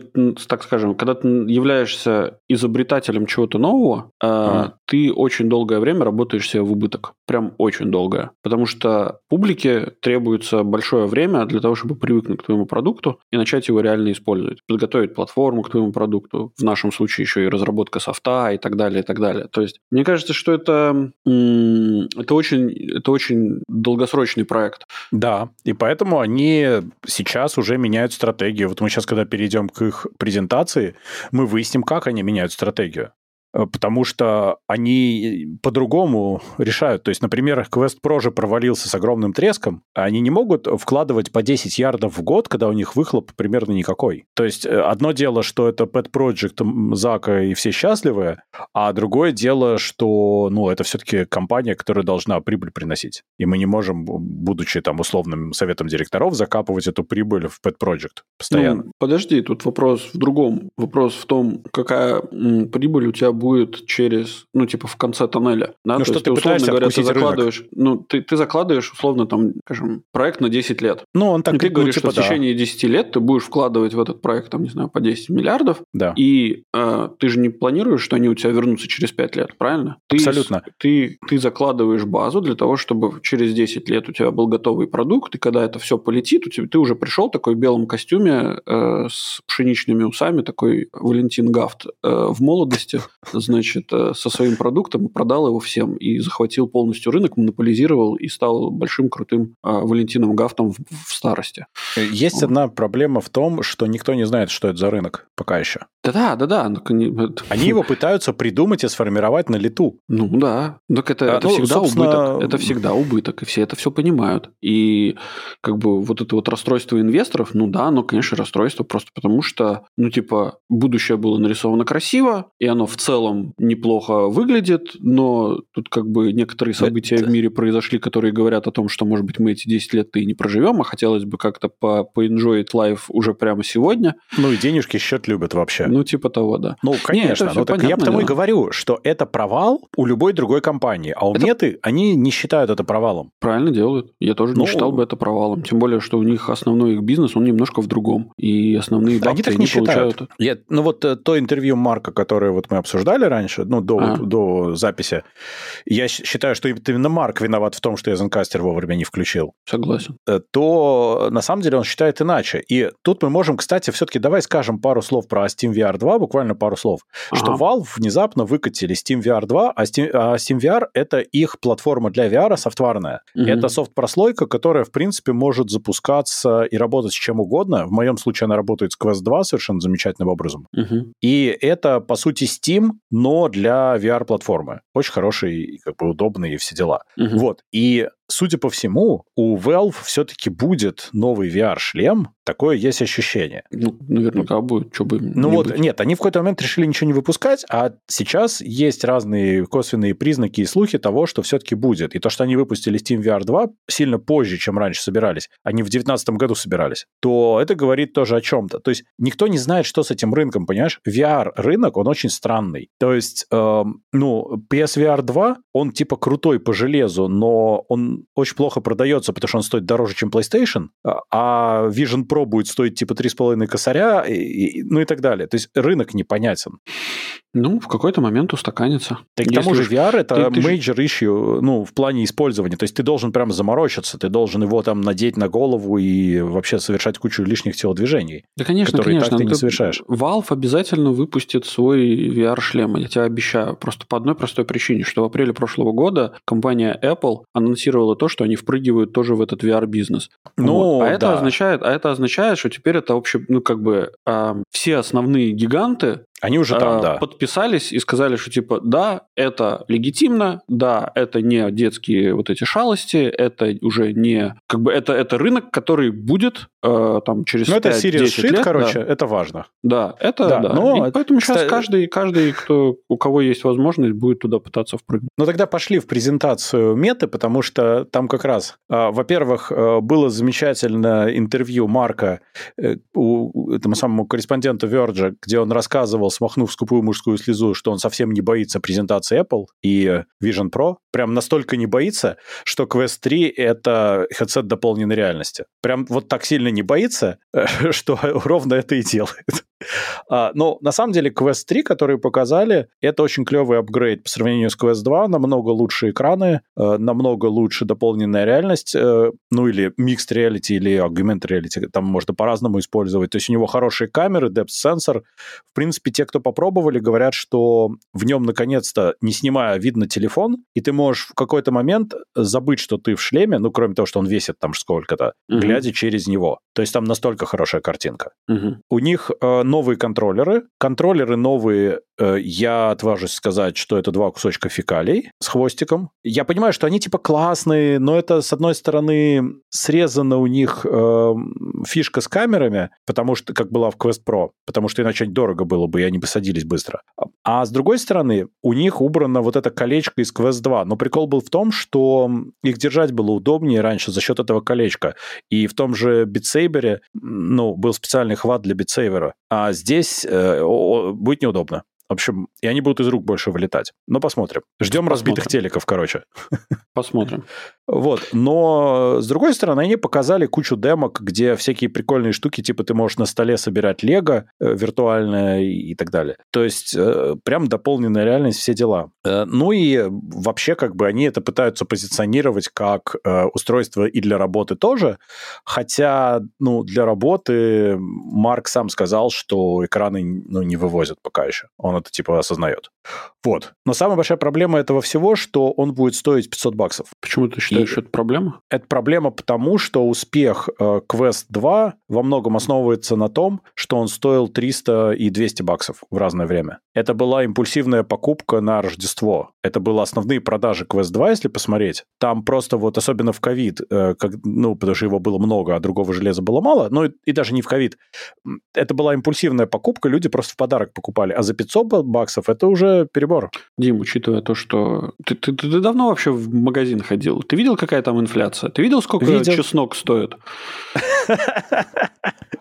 так скажем, когда ты являешься изобретателем чего-то нового, mm. ты очень долгое время работаешь себе в убыток. Прям очень долгое. Потому что публике требуется большое время для того, чтобы привыкнуть к твоему продукту и начать его реально использовать. Подготовить платформу к твоему продукту. В нашем случае еще и разработка софта и так далее, и так далее. То есть, мне кажется, что это, это, очень, это очень долгосрочный проект. Да, и поэтому они сейчас уже меняют стратегию. Вот мы сейчас, когда перейдем перейдем к их презентации, мы выясним, как они меняют стратегию. Э, потому что они по-другому решают. То есть, например, Quest Pro же провалился с огромным треском, а они не могут вкладывать по 10 ярдов в год, когда у них выхлоп примерно никакой. То есть, э, одно дело, что это pet project Зака и все счастливы, а другое дело, что, ну, это все-таки компания, которая должна прибыль приносить. И мы не можем, будучи там условным советом директоров, закапывать эту прибыль в pet project постоянно. Ну, подожди, тут вопрос в другом. Вопрос в том, какая прибыль у тебя будет через, ну, типа, в конце тоннеля. Да? Ну, что ты, ты условно говоря, ты закладываешь, рынок. ну, ты, ты закладываешь, условно, там, скажем, проект на 10 лет. Ну, он так и ты ну, говоришь, типа, что в течение 10 лет ты будешь вкладывать в этот проект, там, не знаю, по 10 миллиардов. Да. И э, ты же не планируешь, что они у тебя вернутся через 5 лет, правильно? Ты, Абсолютно. Ты, ты закладываешь базу для того, чтобы через 10 лет у тебя был готовый продукт, и когда это все полетит, у тебя, ты уже пришел такой в белом костюме э, с пшеничными усами, такой Валентин Гафт э, в молодости, значит, э, со своим продуктом, продал его всем и захватил полностью рынок, монополизировал и стал большим крутым э, Валентином Гафтом в, в старости. Есть вот. одна проблема в том, что никто не знает, что это за рынок пока еще. Да-да, да-да. Они его пытаются придумать и сформировать на лету. Ну да. Так это, а, это ну, всегда собственно... убыток. Это всегда убыток, и все это все понимают. И как бы вот это вот расстройство инвесторов, ну да, оно, конечно, расстройство просто потому, что, ну типа, будущее было нарисовано красиво, и оно в целом неплохо выглядит, но тут как бы некоторые события это... в мире произошли, которые говорят о том, что, может быть, мы эти 10 лет-то и не проживем, а хотелось бы как-то по поenjoy life уже прямо сегодня. Ну и денежки счет любят вообще. Ну, типа того, да. Ну, конечно. Нет, ну, так я потому да. и говорю, что это провал у любой другой компании. А у это... Меты, они не считают это провалом. Правильно делают. Я тоже ну... не считал бы это провалом. Тем более, что у них основной их бизнес, он немножко в другом. И основные бабки они так не считают. Получают... Я, ну, вот э, то интервью Марка, которое вот мы обсуждали раньше, ну, до, а. до записи, я считаю, что именно Марк виноват в том, что я Zencaster вовремя не включил. Согласен. Э, то на самом деле он считает иначе. И тут мы можем, кстати, все-таки давай скажем пару слов про Steam VR VR 2, буквально пару слов, ага. что Valve внезапно выкатили Steam VR 2, а Steam, а Steam VR — это их платформа для VR софтварная. Угу. Это софт-прослойка, которая, в принципе, может запускаться и работать с чем угодно. В моем случае она работает с Quest 2 совершенно замечательным образом. Угу. И это, по сути, Steam, но для VR-платформы. Очень хороший, как бы удобный и все дела. Угу. Вот. И судя по всему, у Valve все-таки будет новый VR-шлем. Такое есть ощущение. Ну, наверняка будет, что бы Ну не вот, быть. нет, они в какой-то момент решили ничего не выпускать, а сейчас есть разные косвенные признаки и слухи того, что все-таки будет. И то, что они выпустили Steam VR 2 сильно позже, чем раньше собирались, они в 2019 году собирались, то это говорит тоже о чем-то. То есть никто не знает, что с этим рынком, понимаешь? VR-рынок, он очень странный. То есть, эм, ну, PSVR 2, он типа крутой по железу, но он очень плохо продается, потому что он стоит дороже, чем PlayStation, а, а Vision Pro будет стоить типа 3,5 косаря, и, и, ну и так далее. То есть рынок непонятен. Ну, в какой-то момент устаканится. Так, к тому же VR это ты, major ты... issue, ну, в плане использования. То есть ты должен прямо заморочиться, ты должен его там надеть на голову и вообще совершать кучу лишних телодвижений. Да, конечно, которые конечно. так ты не совершаешь. Valve обязательно выпустит свой VR-шлем, я тебе обещаю. Просто по одной простой причине, что в апреле прошлого года компания Apple анонсировала то, что они впрыгивают тоже в этот VR-бизнес. Ну, вот. а, да. это означает, а это означает, что теперь это вообще, ну, как бы э, все основные гиганты они уже там, э, да. Подписались и сказали, что типа, да, это легитимно, да, это не детские вот эти шалости, это уже не... Как бы это, это рынок, который будет э, там через Ну, это Serious Shit, лет, короче, да. это важно. Да, это да. да. Но, и поэтому сейчас кстати... каждый, каждый, кто, у кого есть возможность, будет туда пытаться впрыгнуть. Ну, тогда пошли в презентацию меты, потому что там как раз, э, во-первых, э, было замечательное интервью Марка э, у этому самому корреспонденту Verge, где он рассказывал смахнув скупую мужскую слезу, что он совсем не боится презентации Apple и Vision Pro. Прям настолько не боится, что Quest 3 — это headset дополненной реальности. Прям вот так сильно не боится, что ровно это и делает. А, но на самом деле Quest 3, который показали, это очень клевый апгрейд по сравнению с Quest 2. Намного лучше экраны, э, намного лучше дополненная реальность, э, ну или mixed reality или augmented reality, там можно по-разному использовать. То есть у него хорошие камеры, depth сенсор. В принципе, те, кто попробовали, говорят, что в нем наконец-то, не снимая, видно телефон, и ты можешь в какой-то момент забыть, что ты в шлеме, ну кроме того, что он весит там сколько-то, угу. глядя через него. То есть там настолько хорошая картинка. Угу. У них э, новые контроллеры. Контроллеры новые э, я отважусь сказать, что это два кусочка фекалий с хвостиком. Я понимаю, что они типа классные, но это, с одной стороны, срезана у них э, фишка с камерами, потому что, как была в Quest Pro, потому что иначе дорого было бы, и они бы садились быстро. А с другой стороны, у них убрано вот это колечко из Quest 2. Но прикол был в том, что их держать было удобнее раньше за счет этого колечка. И в том же Saber, ну, был специальный хват для Saber. А здесь э, будет неудобно. В общем, и они будут из рук больше вылетать. Но посмотрим. Ждем посмотрим. разбитых телеков, короче. Посмотрим. Вот. Но, с другой стороны, они показали кучу демок, где всякие прикольные штуки, типа ты можешь на столе собирать лего э, виртуальное и так далее. То есть, э, прям дополненная реальность, все дела. Э, ну и вообще, как бы, они это пытаются позиционировать как устройство и для работы тоже. Хотя, ну, для работы Марк сам сказал, что экраны ну, не вывозят пока еще. Он это, типа, осознает. Вот. Но самая большая проблема этого всего, что он будет стоить 500 баксов. Почему ты считаешь, и что это проблема? Это проблема потому, что успех э, Quest 2 во многом основывается на том, что он стоил 300 и 200 баксов в разное время. Это была импульсивная покупка на Рождество. Это были основные продажи Quest 2, если посмотреть. Там просто вот, особенно в ковид, э, ну, потому что его было много, а другого железа было мало, ну и, и даже не в ковид. Это была импульсивная покупка, люди просто в подарок покупали. А за 500 баксов это уже перебор. Дим, учитывая то, что... Ты, ты, ты давно вообще в магазин ходил? Ты видел, какая там инфляция? Ты видел, сколько видел. чеснок стоит?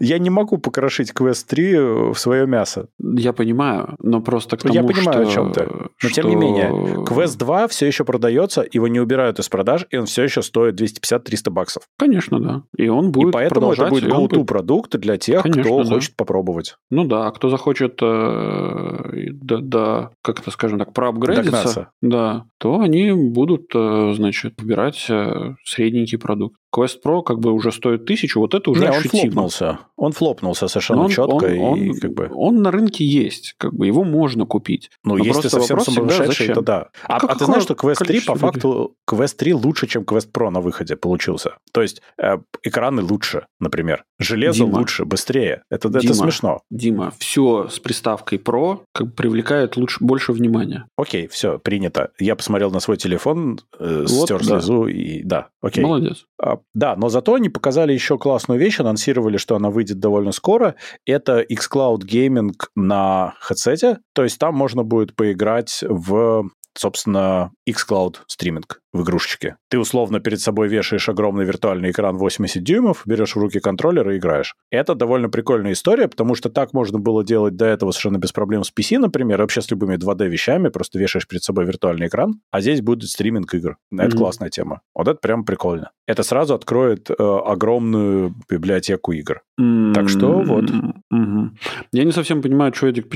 Я не могу покрошить Quest 3 в свое мясо. Я понимаю, но просто к тому, Я понимаю, что... о чем ты. Но что... тем не менее, Quest 2 все еще продается, его не убирают из продаж, и он все еще стоит 250-300 баксов. Конечно, да. И он будет И поэтому это будет go-to будет... продукт для тех, Конечно, кто да. хочет попробовать. Ну да, а кто захочет, э, да, да, как это скажем так, проапгрейдиться, да, то они будут, э, значит, выбирать э, средненький продукт. Quest Pro как бы уже стоит тысячу, вот это уже Не, ощутимо. он флопнулся. Он флопнулся совершенно он, четко. Он, и он, как бы... он на рынке есть, как бы его можно купить. Ну, Но если совсем сумасшедший, то да. А, а ты знаешь, что Quest 3 по факту, Quest 3 лучше, чем Quest Pro на выходе получился. То есть э, экраны лучше, например. Железо Дима, лучше, быстрее. Это, Дима, это смешно. Дима, все с приставкой Pro как бы привлекает лучше, больше внимания. Окей, все, принято. Я посмотрел на свой телефон, э, вот, стер да. слезу, и да, окей. Молодец. А, да, но зато они показали еще классную вещь, анонсировали, что она выйдет довольно скоро. Это xCloud Gaming на хедсете, то есть там можно будет поиграть в собственно, xCloud стриминг в игрушечке. Ты условно перед собой вешаешь огромный виртуальный экран 80 дюймов, берешь в руки контроллер и играешь. Это довольно прикольная история, потому что так можно было делать до этого совершенно без проблем с PC, например, вообще с любыми 2D-вещами, просто вешаешь перед собой виртуальный экран, а здесь будет стриминг игр. Это mm-hmm. классная тема. Вот это прям прикольно. Это сразу откроет э, огромную библиотеку игр. Mm-hmm. Так что вот. Mm-hmm. Я не совсем понимаю, что Эдик,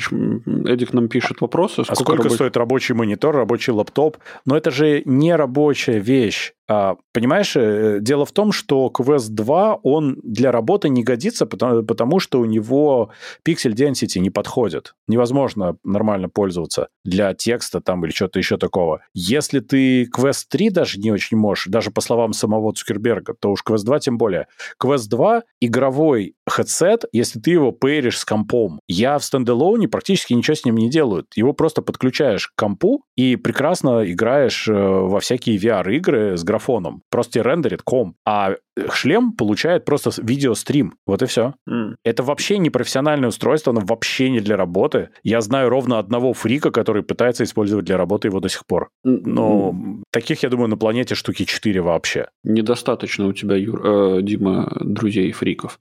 Эдик нам пишет вопросы. Сколько а сколько рабоч... стоит рабочий монитор, рабочий лаптоп? Но это же не рабочая вещь. А, понимаешь, э, дело в том, что Quest 2, он для работы не годится, потому, потому что у него Pixel Density не подходит. Невозможно нормально пользоваться для текста там или что-то еще такого. Если ты Quest 3 даже не очень можешь, даже по словам самого Цукерберга, то уж Quest 2 тем более. Quest 2 игровой headset, если ты его пэришь с компом. Я в стендалоне практически ничего с ним не делаю. Его просто подключаешь к компу и прекрасно играешь э, во всякие VR-игры с графоном микрофоном. Просто тебе рендерит ком. А шлем получает просто видеострим. Вот и все. Mm. Это вообще не профессиональное устройство, оно вообще не для работы. Я знаю ровно одного фрика, который пытается использовать для работы его до сих пор. Но mm. таких, я думаю, на планете штуки 4 вообще. Недостаточно у тебя, Юр, э, Дима, друзей фриков.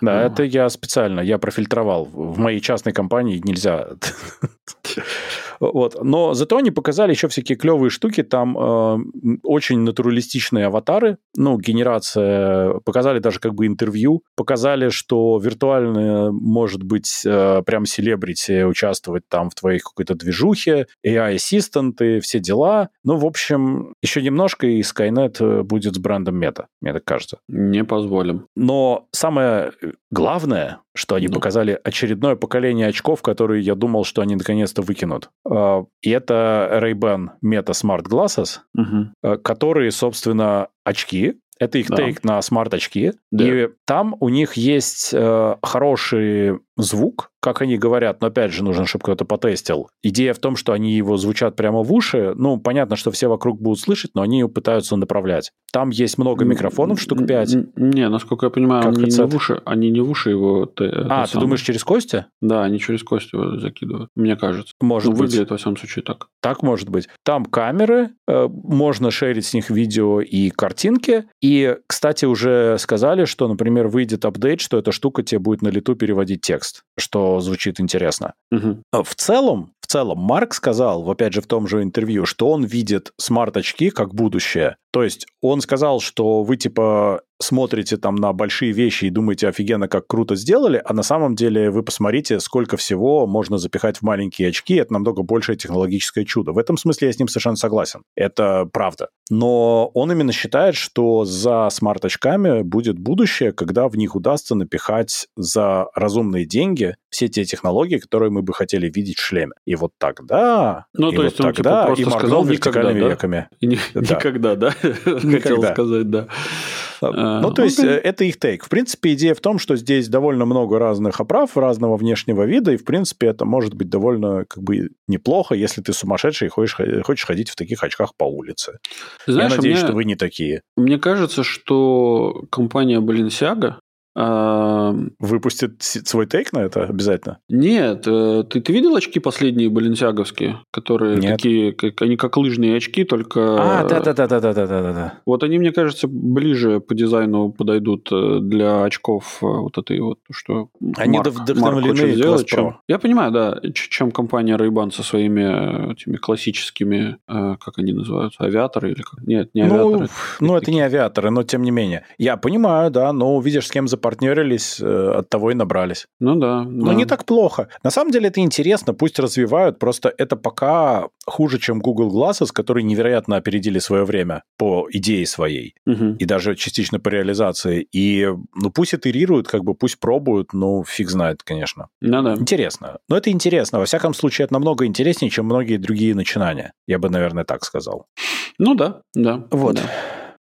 Да, а. это я специально, я профильтровал. В моей частной компании нельзя Вот. Но зато они показали еще всякие клевые штуки. Там э, очень натуралистичные аватары, ну, генерация. Показали даже как бы интервью. Показали, что виртуально может быть э, прям селебрити участвовать там в твоей какой-то движухе, AI-ассистенты, все дела. Ну, в общем, еще немножко, и Skynet э, будет с брендом мета, мне так кажется. Не позволим. Но самое главное, что они ну. показали очередное поколение очков, которые я думал, что они наконец-то выкинут. А, и это Ray-Ban Meta Smart Glasses, угу. которые, собственно, очки, это их да. тейк на смарт-очки. Да. И там у них есть э, хорошие звук, как они говорят, но опять же нужно, чтобы кто-то потестил. Идея в том, что они его звучат прямо в уши. Ну, понятно, что все вокруг будут слышать, но они его пытаются направлять. Там есть много микрофонов, штук 5. Не, насколько я понимаю, как они не, в уши, они не в уши его... А, ты думаешь, через кости? Да, они через кости его закидывают, мне кажется. Может ну, быть. Выглядит, во всяком случае, так. Так может быть. Там камеры, э, можно шерить с них видео и картинки. И, кстати, уже сказали, что, например, выйдет апдейт, что эта штука тебе будет на лету переводить текст, что звучит интересно. Угу. В целом, в целом, Марк сказал, опять же, в том же интервью, что он видит смарт-очки как будущее. То есть он сказал, что вы типа смотрите там на большие вещи и думаете, офигенно, как круто сделали, а на самом деле вы посмотрите, сколько всего можно запихать в маленькие очки, это намного большее технологическое чудо. В этом смысле я с ним совершенно согласен. Это правда. Но он именно считает, что за смарт-очками будет будущее, когда в них удастся напихать за разумные деньги все те технологии, которые мы бы хотели видеть в шлеме. И вот тогда... Ну, и то вот есть он типа, тогда, типа, просто сказал никогда, да? веками. И да. Никогда, да? Хотел сказать, да. А, ну, то есть, э, это их тейк. В принципе, идея в том, что здесь довольно много разных оправ, разного внешнего вида, и, в принципе, это может быть довольно как бы неплохо, если ты сумасшедший и хочешь, ходить в таких очках по улице. Знаешь, Я надеюсь, что вы не такие. Мне кажется, что компания Balenciaga Выпустит свой тейк на это обязательно? Нет. Э, ты, ты видел очки последние баленсиаговские, которые Нет. такие, как, они как лыжные очки, только... А, да-да-да-да-да-да-да. Вот они, мне кажется, ближе по дизайну подойдут э, для очков э, вот этой вот, что Они Марк, вдохновлены Марк сделать, чем... Я понимаю, да, чем компания ray со своими этими классическими, как они называются, авиаторы или как? Нет, не ну, авиаторы. Ну, это не авиаторы, но тем не менее. Я понимаю, да, но видишь, с кем запарить запартнерились, э, от того и набрались. Ну да. Но да. не так плохо. На самом деле это интересно, пусть развивают, просто это пока хуже, чем Google Glasses, которые невероятно опередили свое время по идее своей. Угу. И даже частично по реализации. И ну пусть итерируют, как бы пусть пробуют, ну фиг знает, конечно. Ну да. Интересно. Но это интересно. Во всяком случае, это намного интереснее, чем многие другие начинания. Я бы, наверное, так сказал. Ну да, да. Вот. Да.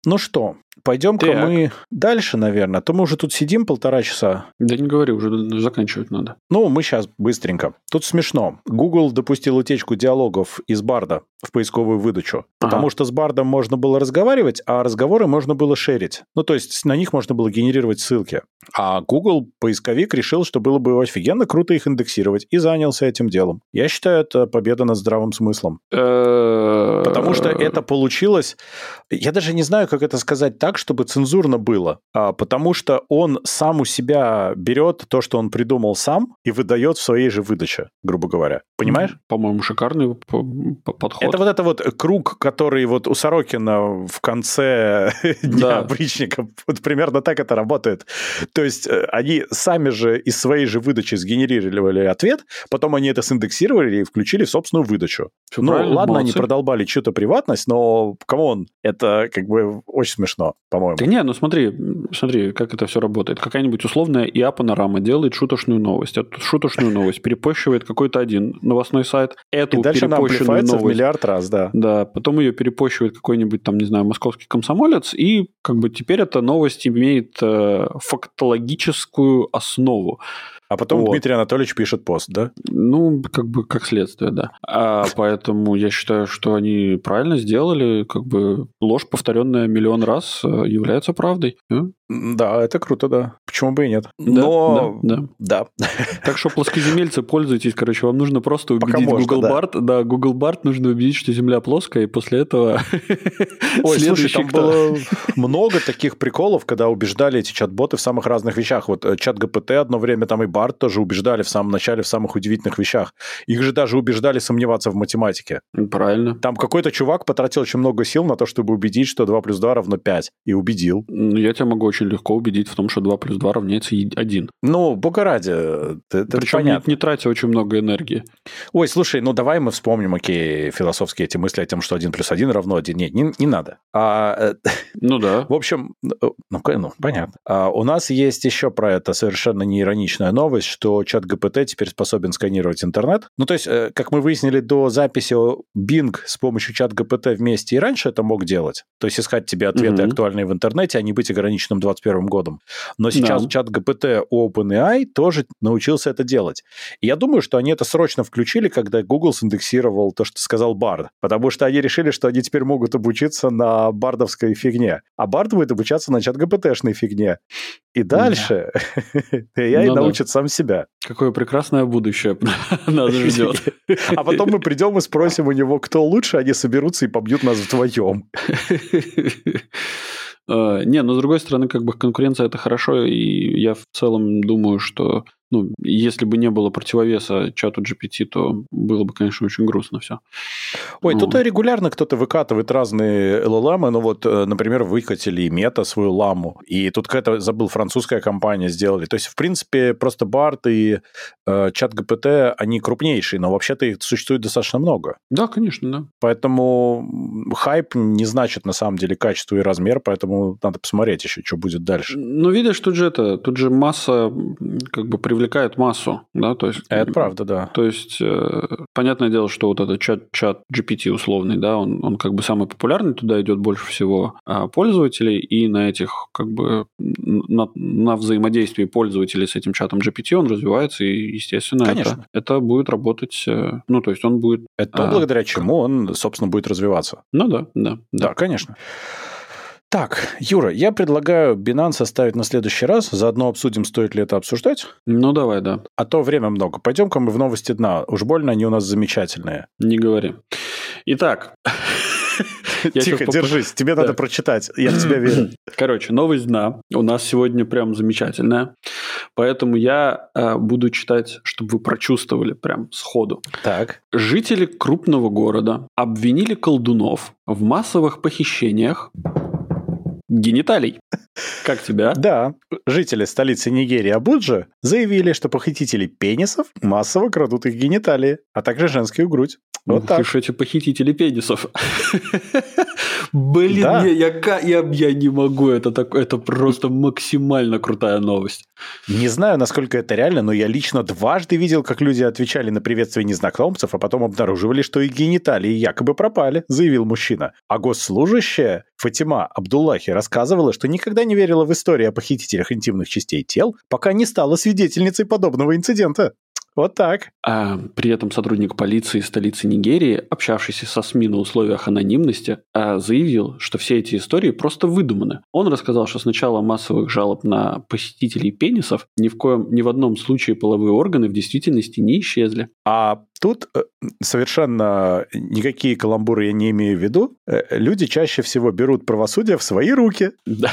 Ну что, Пойдем-ка мы дальше, наверное. А то мы уже тут сидим полтора часа. Да не говори, уже заканчивать надо. Ну, мы сейчас быстренько. Тут смешно. Google допустил утечку диалогов из Барда в поисковую выдачу. Ага. Потому что с Бардом можно было разговаривать, а разговоры можно было шерить. Ну, то есть на них можно было генерировать ссылки. А Google поисковик решил, что было бы офигенно круто их индексировать, и занялся этим делом. Я считаю, это победа над здравым смыслом. Потому что это получилось... Я даже не знаю, как это сказать так, чтобы цензурно было, а, потому что он сам у себя берет то, что он придумал сам, и выдает в своей же выдаче, грубо говоря. Понимаешь? По-моему, шикарный подход. Это вот это вот круг, который вот у Сорокина в конце дня опричника. Вот примерно так это работает. То есть э, они сами же из своей же выдачи сгенерировали ответ, потом они это синдексировали и включили в собственную выдачу. Все ну, ладно, молодцы. они продолбали что-то приватность, но, come on, это как бы очень смешно по-моему. Да не, ну смотри, смотри, как это все работает. Какая-нибудь условная ИА-панорама делает шуточную новость. Эту шуточную новость перепощивает какой-то один новостной сайт. Эту И дальше она новость, в миллиард раз, да. Да, потом ее перепощивает какой-нибудь там, не знаю, московский комсомолец, и как бы теперь эта новость имеет э, фактологическую основу. А потом вот. Дмитрий Анатольевич пишет пост, да? Ну, как бы как следствие, да. А поэтому я считаю, что они правильно сделали. Как бы ложь, повторенная миллион раз, э, является правдой. Да, это круто, да. Почему бы и нет? Но... Да, да. да. Так что плоскоземельцы, пользуйтесь. Короче, вам нужно просто убедить можно, Google да. Bart. Да, Google Bart нужно убедить, что Земля плоская, и после этого Ой, слушай, там кто... было много таких приколов, когда убеждали эти чат-боты в самых разных вещах. Вот э, чат ГПТ одно время, там и Барт тоже убеждали в самом начале в самых удивительных вещах. Их же даже убеждали сомневаться в математике. Правильно. Там какой-то чувак потратил очень много сил на то, чтобы убедить, что 2 плюс 2 равно 5. И убедил. Ну, я тебя могу очень легко убедить в том, что 2 плюс 2 равняется 1. Ну, бога ради. Это Причем понятно. Не, не тратя очень много энергии. Ой, слушай, ну давай мы вспомним, окей, философские эти мысли о том, что 1 плюс 1 равно 1. Нет, не, не надо. А, э, ну да. В общем, ну, ну понятно. А, у нас есть еще про это совершенно неироничная новость новость, что чат ГПТ теперь способен сканировать интернет. Ну, то есть, э, как мы выяснили до записи, Bing с помощью чат ГПТ вместе и раньше это мог делать. То есть, искать тебе ответы угу. актуальные в интернете, а не быть ограниченным 21 годом. Но сейчас да. чат ГПТ у OpenAI тоже научился это делать. И я думаю, что они это срочно включили, когда Google синдексировал то, что сказал Bard. Потому что они решили, что они теперь могут обучиться на бардовской фигне. А Bard будет обучаться на чат ГПТшной фигне. И дальше да. AI ну, научит да. сам себя. Какое прекрасное будущее нас ждет. А потом мы придем и спросим у него, кто лучше, они соберутся и побьют нас вдвоем. Э, не, но с другой стороны, как бы конкуренция это хорошо, и я в целом думаю, что ну, если бы не было противовеса чату GPT, то было бы, конечно, очень грустно все. Ой, ну. тут регулярно кто-то выкатывает разные LLM, ну вот, э, например, выкатили мета свою ламу, и тут какая-то, забыл, французская компания сделали. То есть, в принципе, просто BART и э, чат GPT, они крупнейшие, но вообще-то их существует достаточно много. Да, конечно, да. Поэтому хайп не значит, на самом деле, качество и размер, поэтому надо посмотреть еще, что будет дальше. Ну, видишь, тут же это, тут же масса как бы привлекает массу, да, то есть... Это правда, да. То есть, э, понятное дело, что вот этот чат, чат GPT условный, да, он, он как бы самый популярный, туда идет больше всего а, пользователей, и на этих, как бы, на, на взаимодействии пользователей с этим чатом GPT он развивается, и, естественно, это, это будет работать, э, ну, то есть он будет... Это а, благодаря чему он, собственно, будет развиваться. Ну да, да. Да, да конечно. Так, Юра, я предлагаю Binance оставить на следующий раз. Заодно обсудим, стоит ли это обсуждать. Ну, давай, да. А то время много. Пойдем-ка мы в новости дна. Уж больно они у нас замечательные. Не говори. Итак, Тихо, держись, тебе надо прочитать, я в тебя верю. Короче, новость дна у нас сегодня прям замечательная, поэтому я э, буду читать, чтобы вы прочувствовали прям сходу. Так. Жители крупного города обвинили колдунов в массовых похищениях гениталий. Как тебя? Да. Жители столицы Нигерии Абуджа заявили, что похитители пенисов массово крадут их гениталии, а также женскую грудь. Вот Ух так. Уж эти похитители пенисов. Блин, да. я, я, я, я не могу, это, так, это просто максимально крутая новость. Не знаю, насколько это реально, но я лично дважды видел, как люди отвечали на приветствие незнакомцев, а потом обнаруживали, что их гениталии якобы пропали, заявил мужчина. А госслужащая Фатима Абдуллахи рассказывала, что никогда не верила в истории о похитителях интимных частей тел, пока не стала свидетельницей подобного инцидента. Вот так. А, при этом сотрудник полиции столицы Нигерии, общавшийся со СМИ на условиях анонимности, а, заявил, что все эти истории просто выдуманы. Он рассказал, что с начала массовых жалоб на посетителей пенисов ни в коем, ни в одном случае половые органы в действительности не исчезли. А тут э, совершенно никакие каламбуры я не имею в виду. Э, люди чаще всего берут правосудие в свои руки. Да.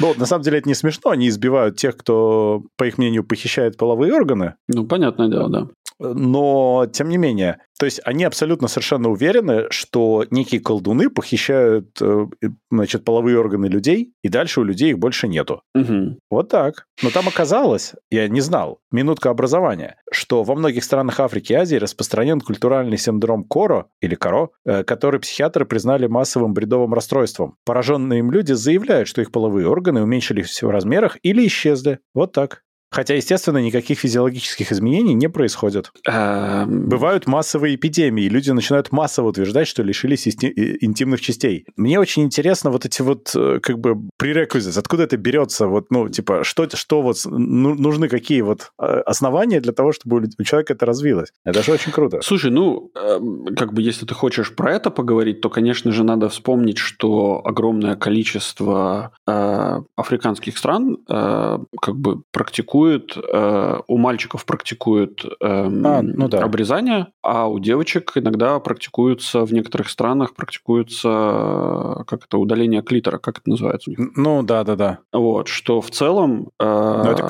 Ну, на самом деле это не смешно, они избивают тех, кто, по их мнению, похищает половые органы. Ну, понятное дело, да. Но, тем не менее, то есть они абсолютно совершенно уверены, что некие колдуны похищают, э, значит, половые органы людей, и дальше у людей их больше нету. Угу. Вот так. Но там оказалось, я не знал, минутка образования, что во многих странах Африки и Азии распространен культуральный синдром Коро, или Коро, э, который психиатры признали массовым бредовым расстройством. Пораженные им люди заявляют, что их половые органы уменьшились в размерах или исчезли. Вот так. Хотя, естественно, никаких физиологических изменений не происходит. Эм. Бывают массовые эпидемии, люди начинают массово утверждать, что лишились интимных частей. Мне очень интересно вот эти вот э, как бы prerequisites, откуда это берется, вот, ну, типа, что, что вот ну, нужны какие вот э, основания для того, чтобы у человека это развилось. Это же очень круто. Слушай, ну, эм, как бы если ты хочешь про это поговорить, то, конечно же, надо вспомнить, что огромное количество э, африканских стран как бы практикуют практикуют, э, у мальчиков практикуют э, а, ну да. обрезание, а у девочек иногда практикуются, в некоторых странах практикуется, как это, удаление клитора, как это называется у них? Ну, да-да-да. Вот, что в целом э, ну, это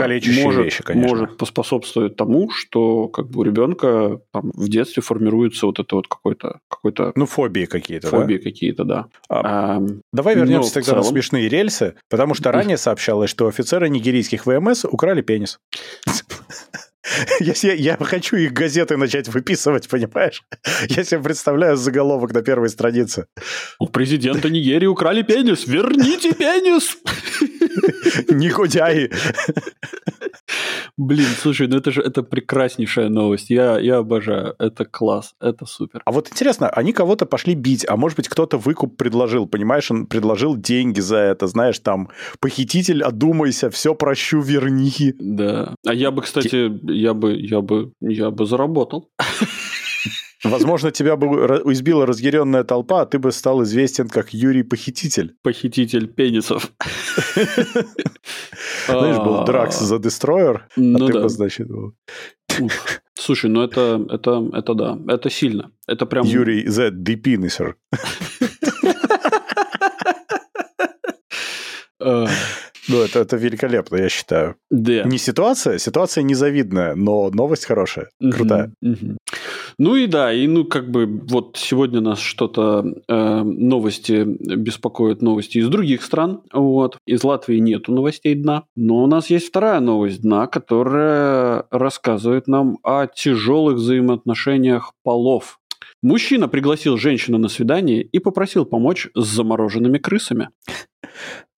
может, вещи, конечно. может поспособствовать тому, что как бы у ребенка там, в детстве формируется вот это вот какой-то... какой-то ну, фобии какие-то, Фобии да? какие-то, да. А, а, давай вернемся тогда целом... на смешные рельсы, потому что ранее сообщалось, что офицеры нигерийских ВМС украли пенис пенис. Если я, я хочу их газеты начать выписывать, понимаешь? Я себе представляю заголовок на первой странице. У президента Нигерии украли пенис. Верните пенис! Негодяи. Блин, слушай, ну это же это прекраснейшая новость. Я, я обожаю. Это класс, это супер. А вот интересно, они кого-то пошли бить, а может быть кто-то выкуп предложил, понимаешь, он предложил деньги за это, знаешь, там, похититель, одумайся, все прощу, верни. Да. А я бы, кстати, я бы, я бы, я бы заработал. Возможно, тебя бы избила разъяренная толпа, а ты бы стал известен как Юрий Похититель. Похититель пенисов. Знаешь, был Дракс за Destroyer, а Ну ты бы, значит, был. Слушай, ну это, это, это да, это сильно. Это прям... Юрий The Depenisher. э, Ну, это, это великолепно, я считаю. Да. Не ситуация, ситуация незавидная, но новость хорошая, крутая. Ну и да, и ну как бы вот сегодня нас что-то э, новости беспокоят новости из других стран. Вот из Латвии нету новостей дна, но у нас есть вторая новость дна, которая рассказывает нам о тяжелых взаимоотношениях полов. Мужчина пригласил женщину на свидание и попросил помочь с замороженными крысами.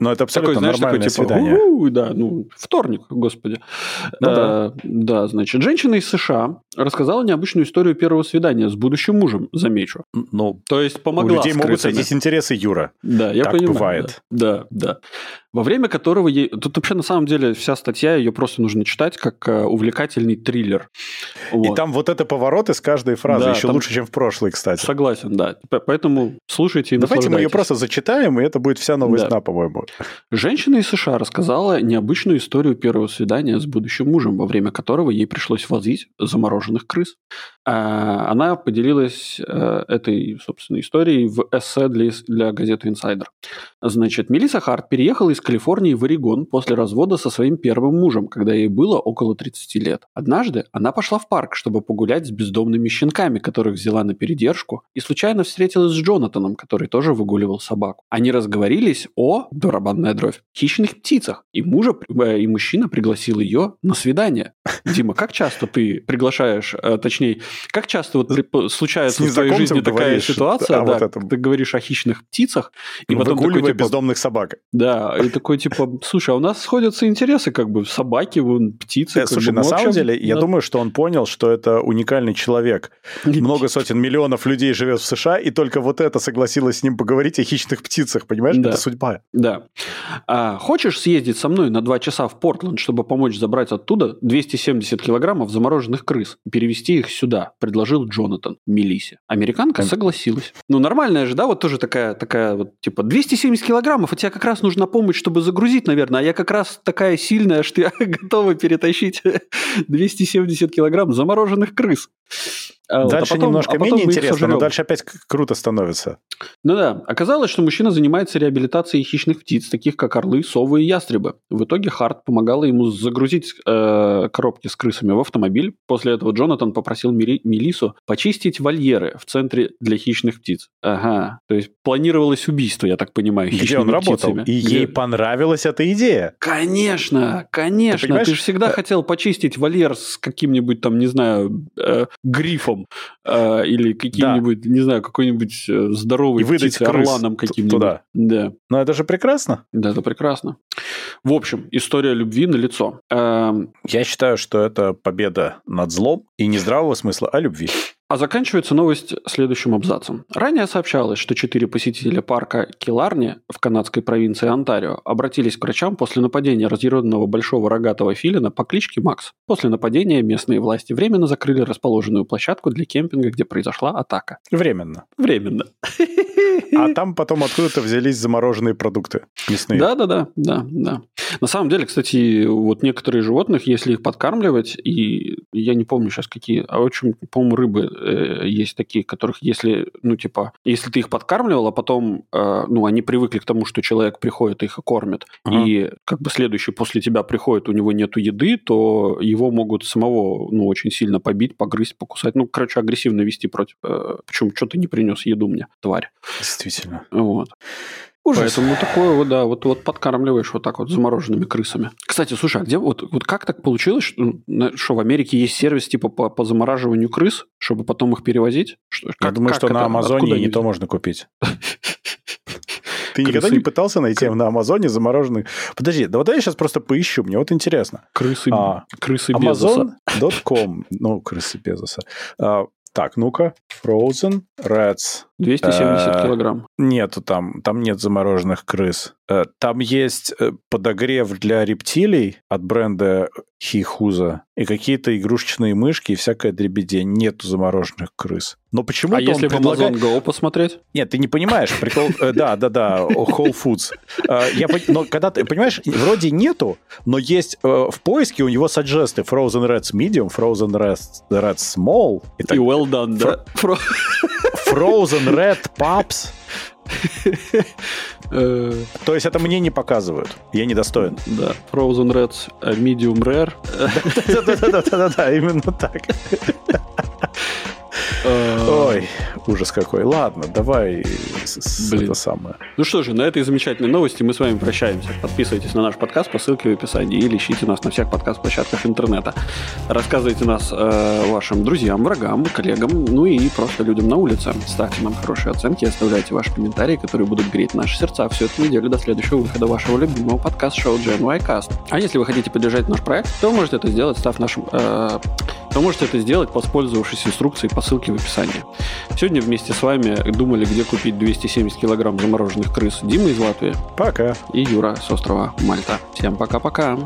Но это абсолютно Такой, знаешь, нормальное такой типа, свидание. «У-у-у», да, ну, вторник, господи. Ну Э, да, значит, женщина из США рассказала необычную историю первого свидания с будущим мужем, замечу. Ну, То есть у помогла людей с могут сойтись интересы, Юра. Да, я Так понимаю. бывает. Да, да, да. Во время которого ей... Тут вообще на самом деле вся статья, ее просто нужно читать как э, увлекательный триллер. И Вот. там вот это поворот из каждой фразы Да, еще там- лучше, чем в прошлой, кстати. Согласен, да. Поэтому слушайте и Давайте мы ее просто зачитаем, и это будет вся новость Да. дна, по-моему. Женщина из США рассказала необычную историю первого свидания с будущим мужем, во время которого ей пришлось возить замороженных крыс. А, Она поделилась э, этой, собственно, историей в эссе для, для газеты Insider. Значит, Мелисса Харт переехала из Калифорнии в Орегон после развода со своим первым мужем, когда ей было около 30 лет. Однажды она пошла в парк, чтобы погулять с бездомными щенками, которых взяла на передержку, и случайно встретилась с Джонатаном, который тоже выгуливал собаку. Они разговорились о, барабанная дровь, хищных птицах, и, мужа, э, и мужчина пригласил ее на свидание. Дима, как часто ты приглашаешь, э, точнее, как часто вот при- случается в твоей жизни такая говоришь ситуация, о да, вот ты говоришь о хищных птицах, и потом такой, типа, бездомных собак. да, и такой типа, слушай, а у нас сходятся интересы, как бы собаки, вон, птицы. Э, Слушай, бы, на самом деле, я да. думаю, что он понял, что это уникальный человек. Много сотен миллионов людей живет в США, и только вот это согласилась с ним поговорить о хищных птицах, понимаешь? Да. Это судьба. Да. А, хочешь съездить со мной на два часа в Портленд, чтобы помочь забрать оттуда 270 килограммов замороженных крыс и перевести их сюда, предложил Джонатан Мелисе. Американка согласилась. Ну, нормальная же, да, вот тоже такая, такая вот, типа, 270 килограммов, а тебе как раз нужна помощь, чтобы загрузить, наверное, а я как раз такая сильная, что я готова перетащить 270 килограмм замороженных крыс. А вот, а Дальше потом- немножко а потом менее интересно, но дальше опять круто становится. Ну да, оказалось, что мужчина занимается реабилитацией хищных птиц, таких как орлы, совы и ястребы. В итоге Харт помогала ему загрузить э, коробки с крысами в автомобиль. После этого Джонатан попросил Мелису почистить вольеры в центре для хищных птиц. Ага, то есть планировалось убийство, я так понимаю, Где хищными он работал? птицами. И Где- ей понравилась эта идея. Конечно, конечно. Ты, понимаешь, же всегда э, хотел почистить вольер с каким-нибудь там, не знаю, э, грифом э, или каким-нибудь, не знаю, какой-нибудь э, здоровой И выдать птицей, крыс орланом каким-нибудь. туда. Да, Но это же прекрасно. да, это прекрасно. В общем, история любви на лицо. Я считаю, что это победа над злом и не здравого смысла, а любви. А заканчивается новость следующим абзацем. Ранее сообщалось, что четыре посетителя парка Киларни в канадской провинции Онтарио обратились к врачам после нападения разъяренного большого рогатого филина по кличке Макс. После нападения местные власти временно закрыли расположенную площадку для кемпинга, где произошла атака. Временно. Временно. А там потом откуда-то взялись замороженные продукты мясные. Да, да, да, да, да. На самом деле, кстати, вот некоторые животных, если их подкармливать, и я не помню сейчас какие, а очень, по-моему, рыбы э, есть такие, которых если, ну, типа, если ты их подкармливал, а потом, э, ну, они привыкли к тому, что человек приходит и их кормит, Ага. и как бы следующий после тебя приходит, у него нету еды, то его могут самого, ну, очень сильно побить, погрызть, покусать. Ну, короче, агрессивно вести против. Э, почему? Что ты не принес еду мне, тварь? Действительно. Вот. Ужас. Поэтому такое вот, да, вот, вот подкармливаешь вот так вот замороженными крысами. Кстати, слушай, а где вот, вот как так получилось, что, что в Америке есть сервис типа по, по замораживанию крыс, чтобы потом их перевозить? Что, Я как- думаю, как что это? на Амазоне не то можно купить. Ты никогда не пытался найти на Амазоне замороженных... Подожди, да вот я сейчас просто поищу, мне вот интересно. Крысы, а, крысы Безоса. Amazon.com, ну, крысы Безоса. А, так, ну-ка. Frozen Rats. 270 э, килограмм. Нету там, там нет замороженных крыс. Э, там есть э, подогрев для рептилий от бренда Хихуза и какие-то игрушечные мышки и всякая дребедень. Нету замороженных крыс. Но почему А если в предлагает... Amazon Go посмотреть? Нет, ты не понимаешь. Прикол... Да, да, да, Whole Foods. Я... Но когда ты, понимаешь, вроде нету, но есть в поиске у него саджесты Frozen Reds Medium, Frozen Reds, Reds Small. И, так... и well done, да. Frozen Red Pups. То есть это мне не показывают. Я недостоин. Да. Frozen Reds э, Medium Rare. Да-да-да, именно так. Ой, ужас какой. Ладно, давай Блин. это самое. Ну что же, на этой замечательной новости мы с вами прощаемся. Подписывайтесь на наш подкаст по ссылке в описании или ищите нас на всех подкаст-площадках интернета. Рассказывайте нас э, вашим друзьям, врагам, коллегам, ну и просто людям на улице. Ставьте нам хорошие оценки, оставляйте ваши комментарии, которые будут греть наши сердца всю эту неделю до следующего выхода вашего любимого подкаст-шоу GNY Cast. А если вы хотите поддержать наш проект, то вы можете это сделать, став нашим... Э, то можете это сделать, воспользовавшись инструкцией по ссылке в описании. Сегодня вместе с вами думали, где купить 270 килограмм замороженных крыс Дима из Латвии. Пока. И Юра с острова Мальта. Всем пока-пока.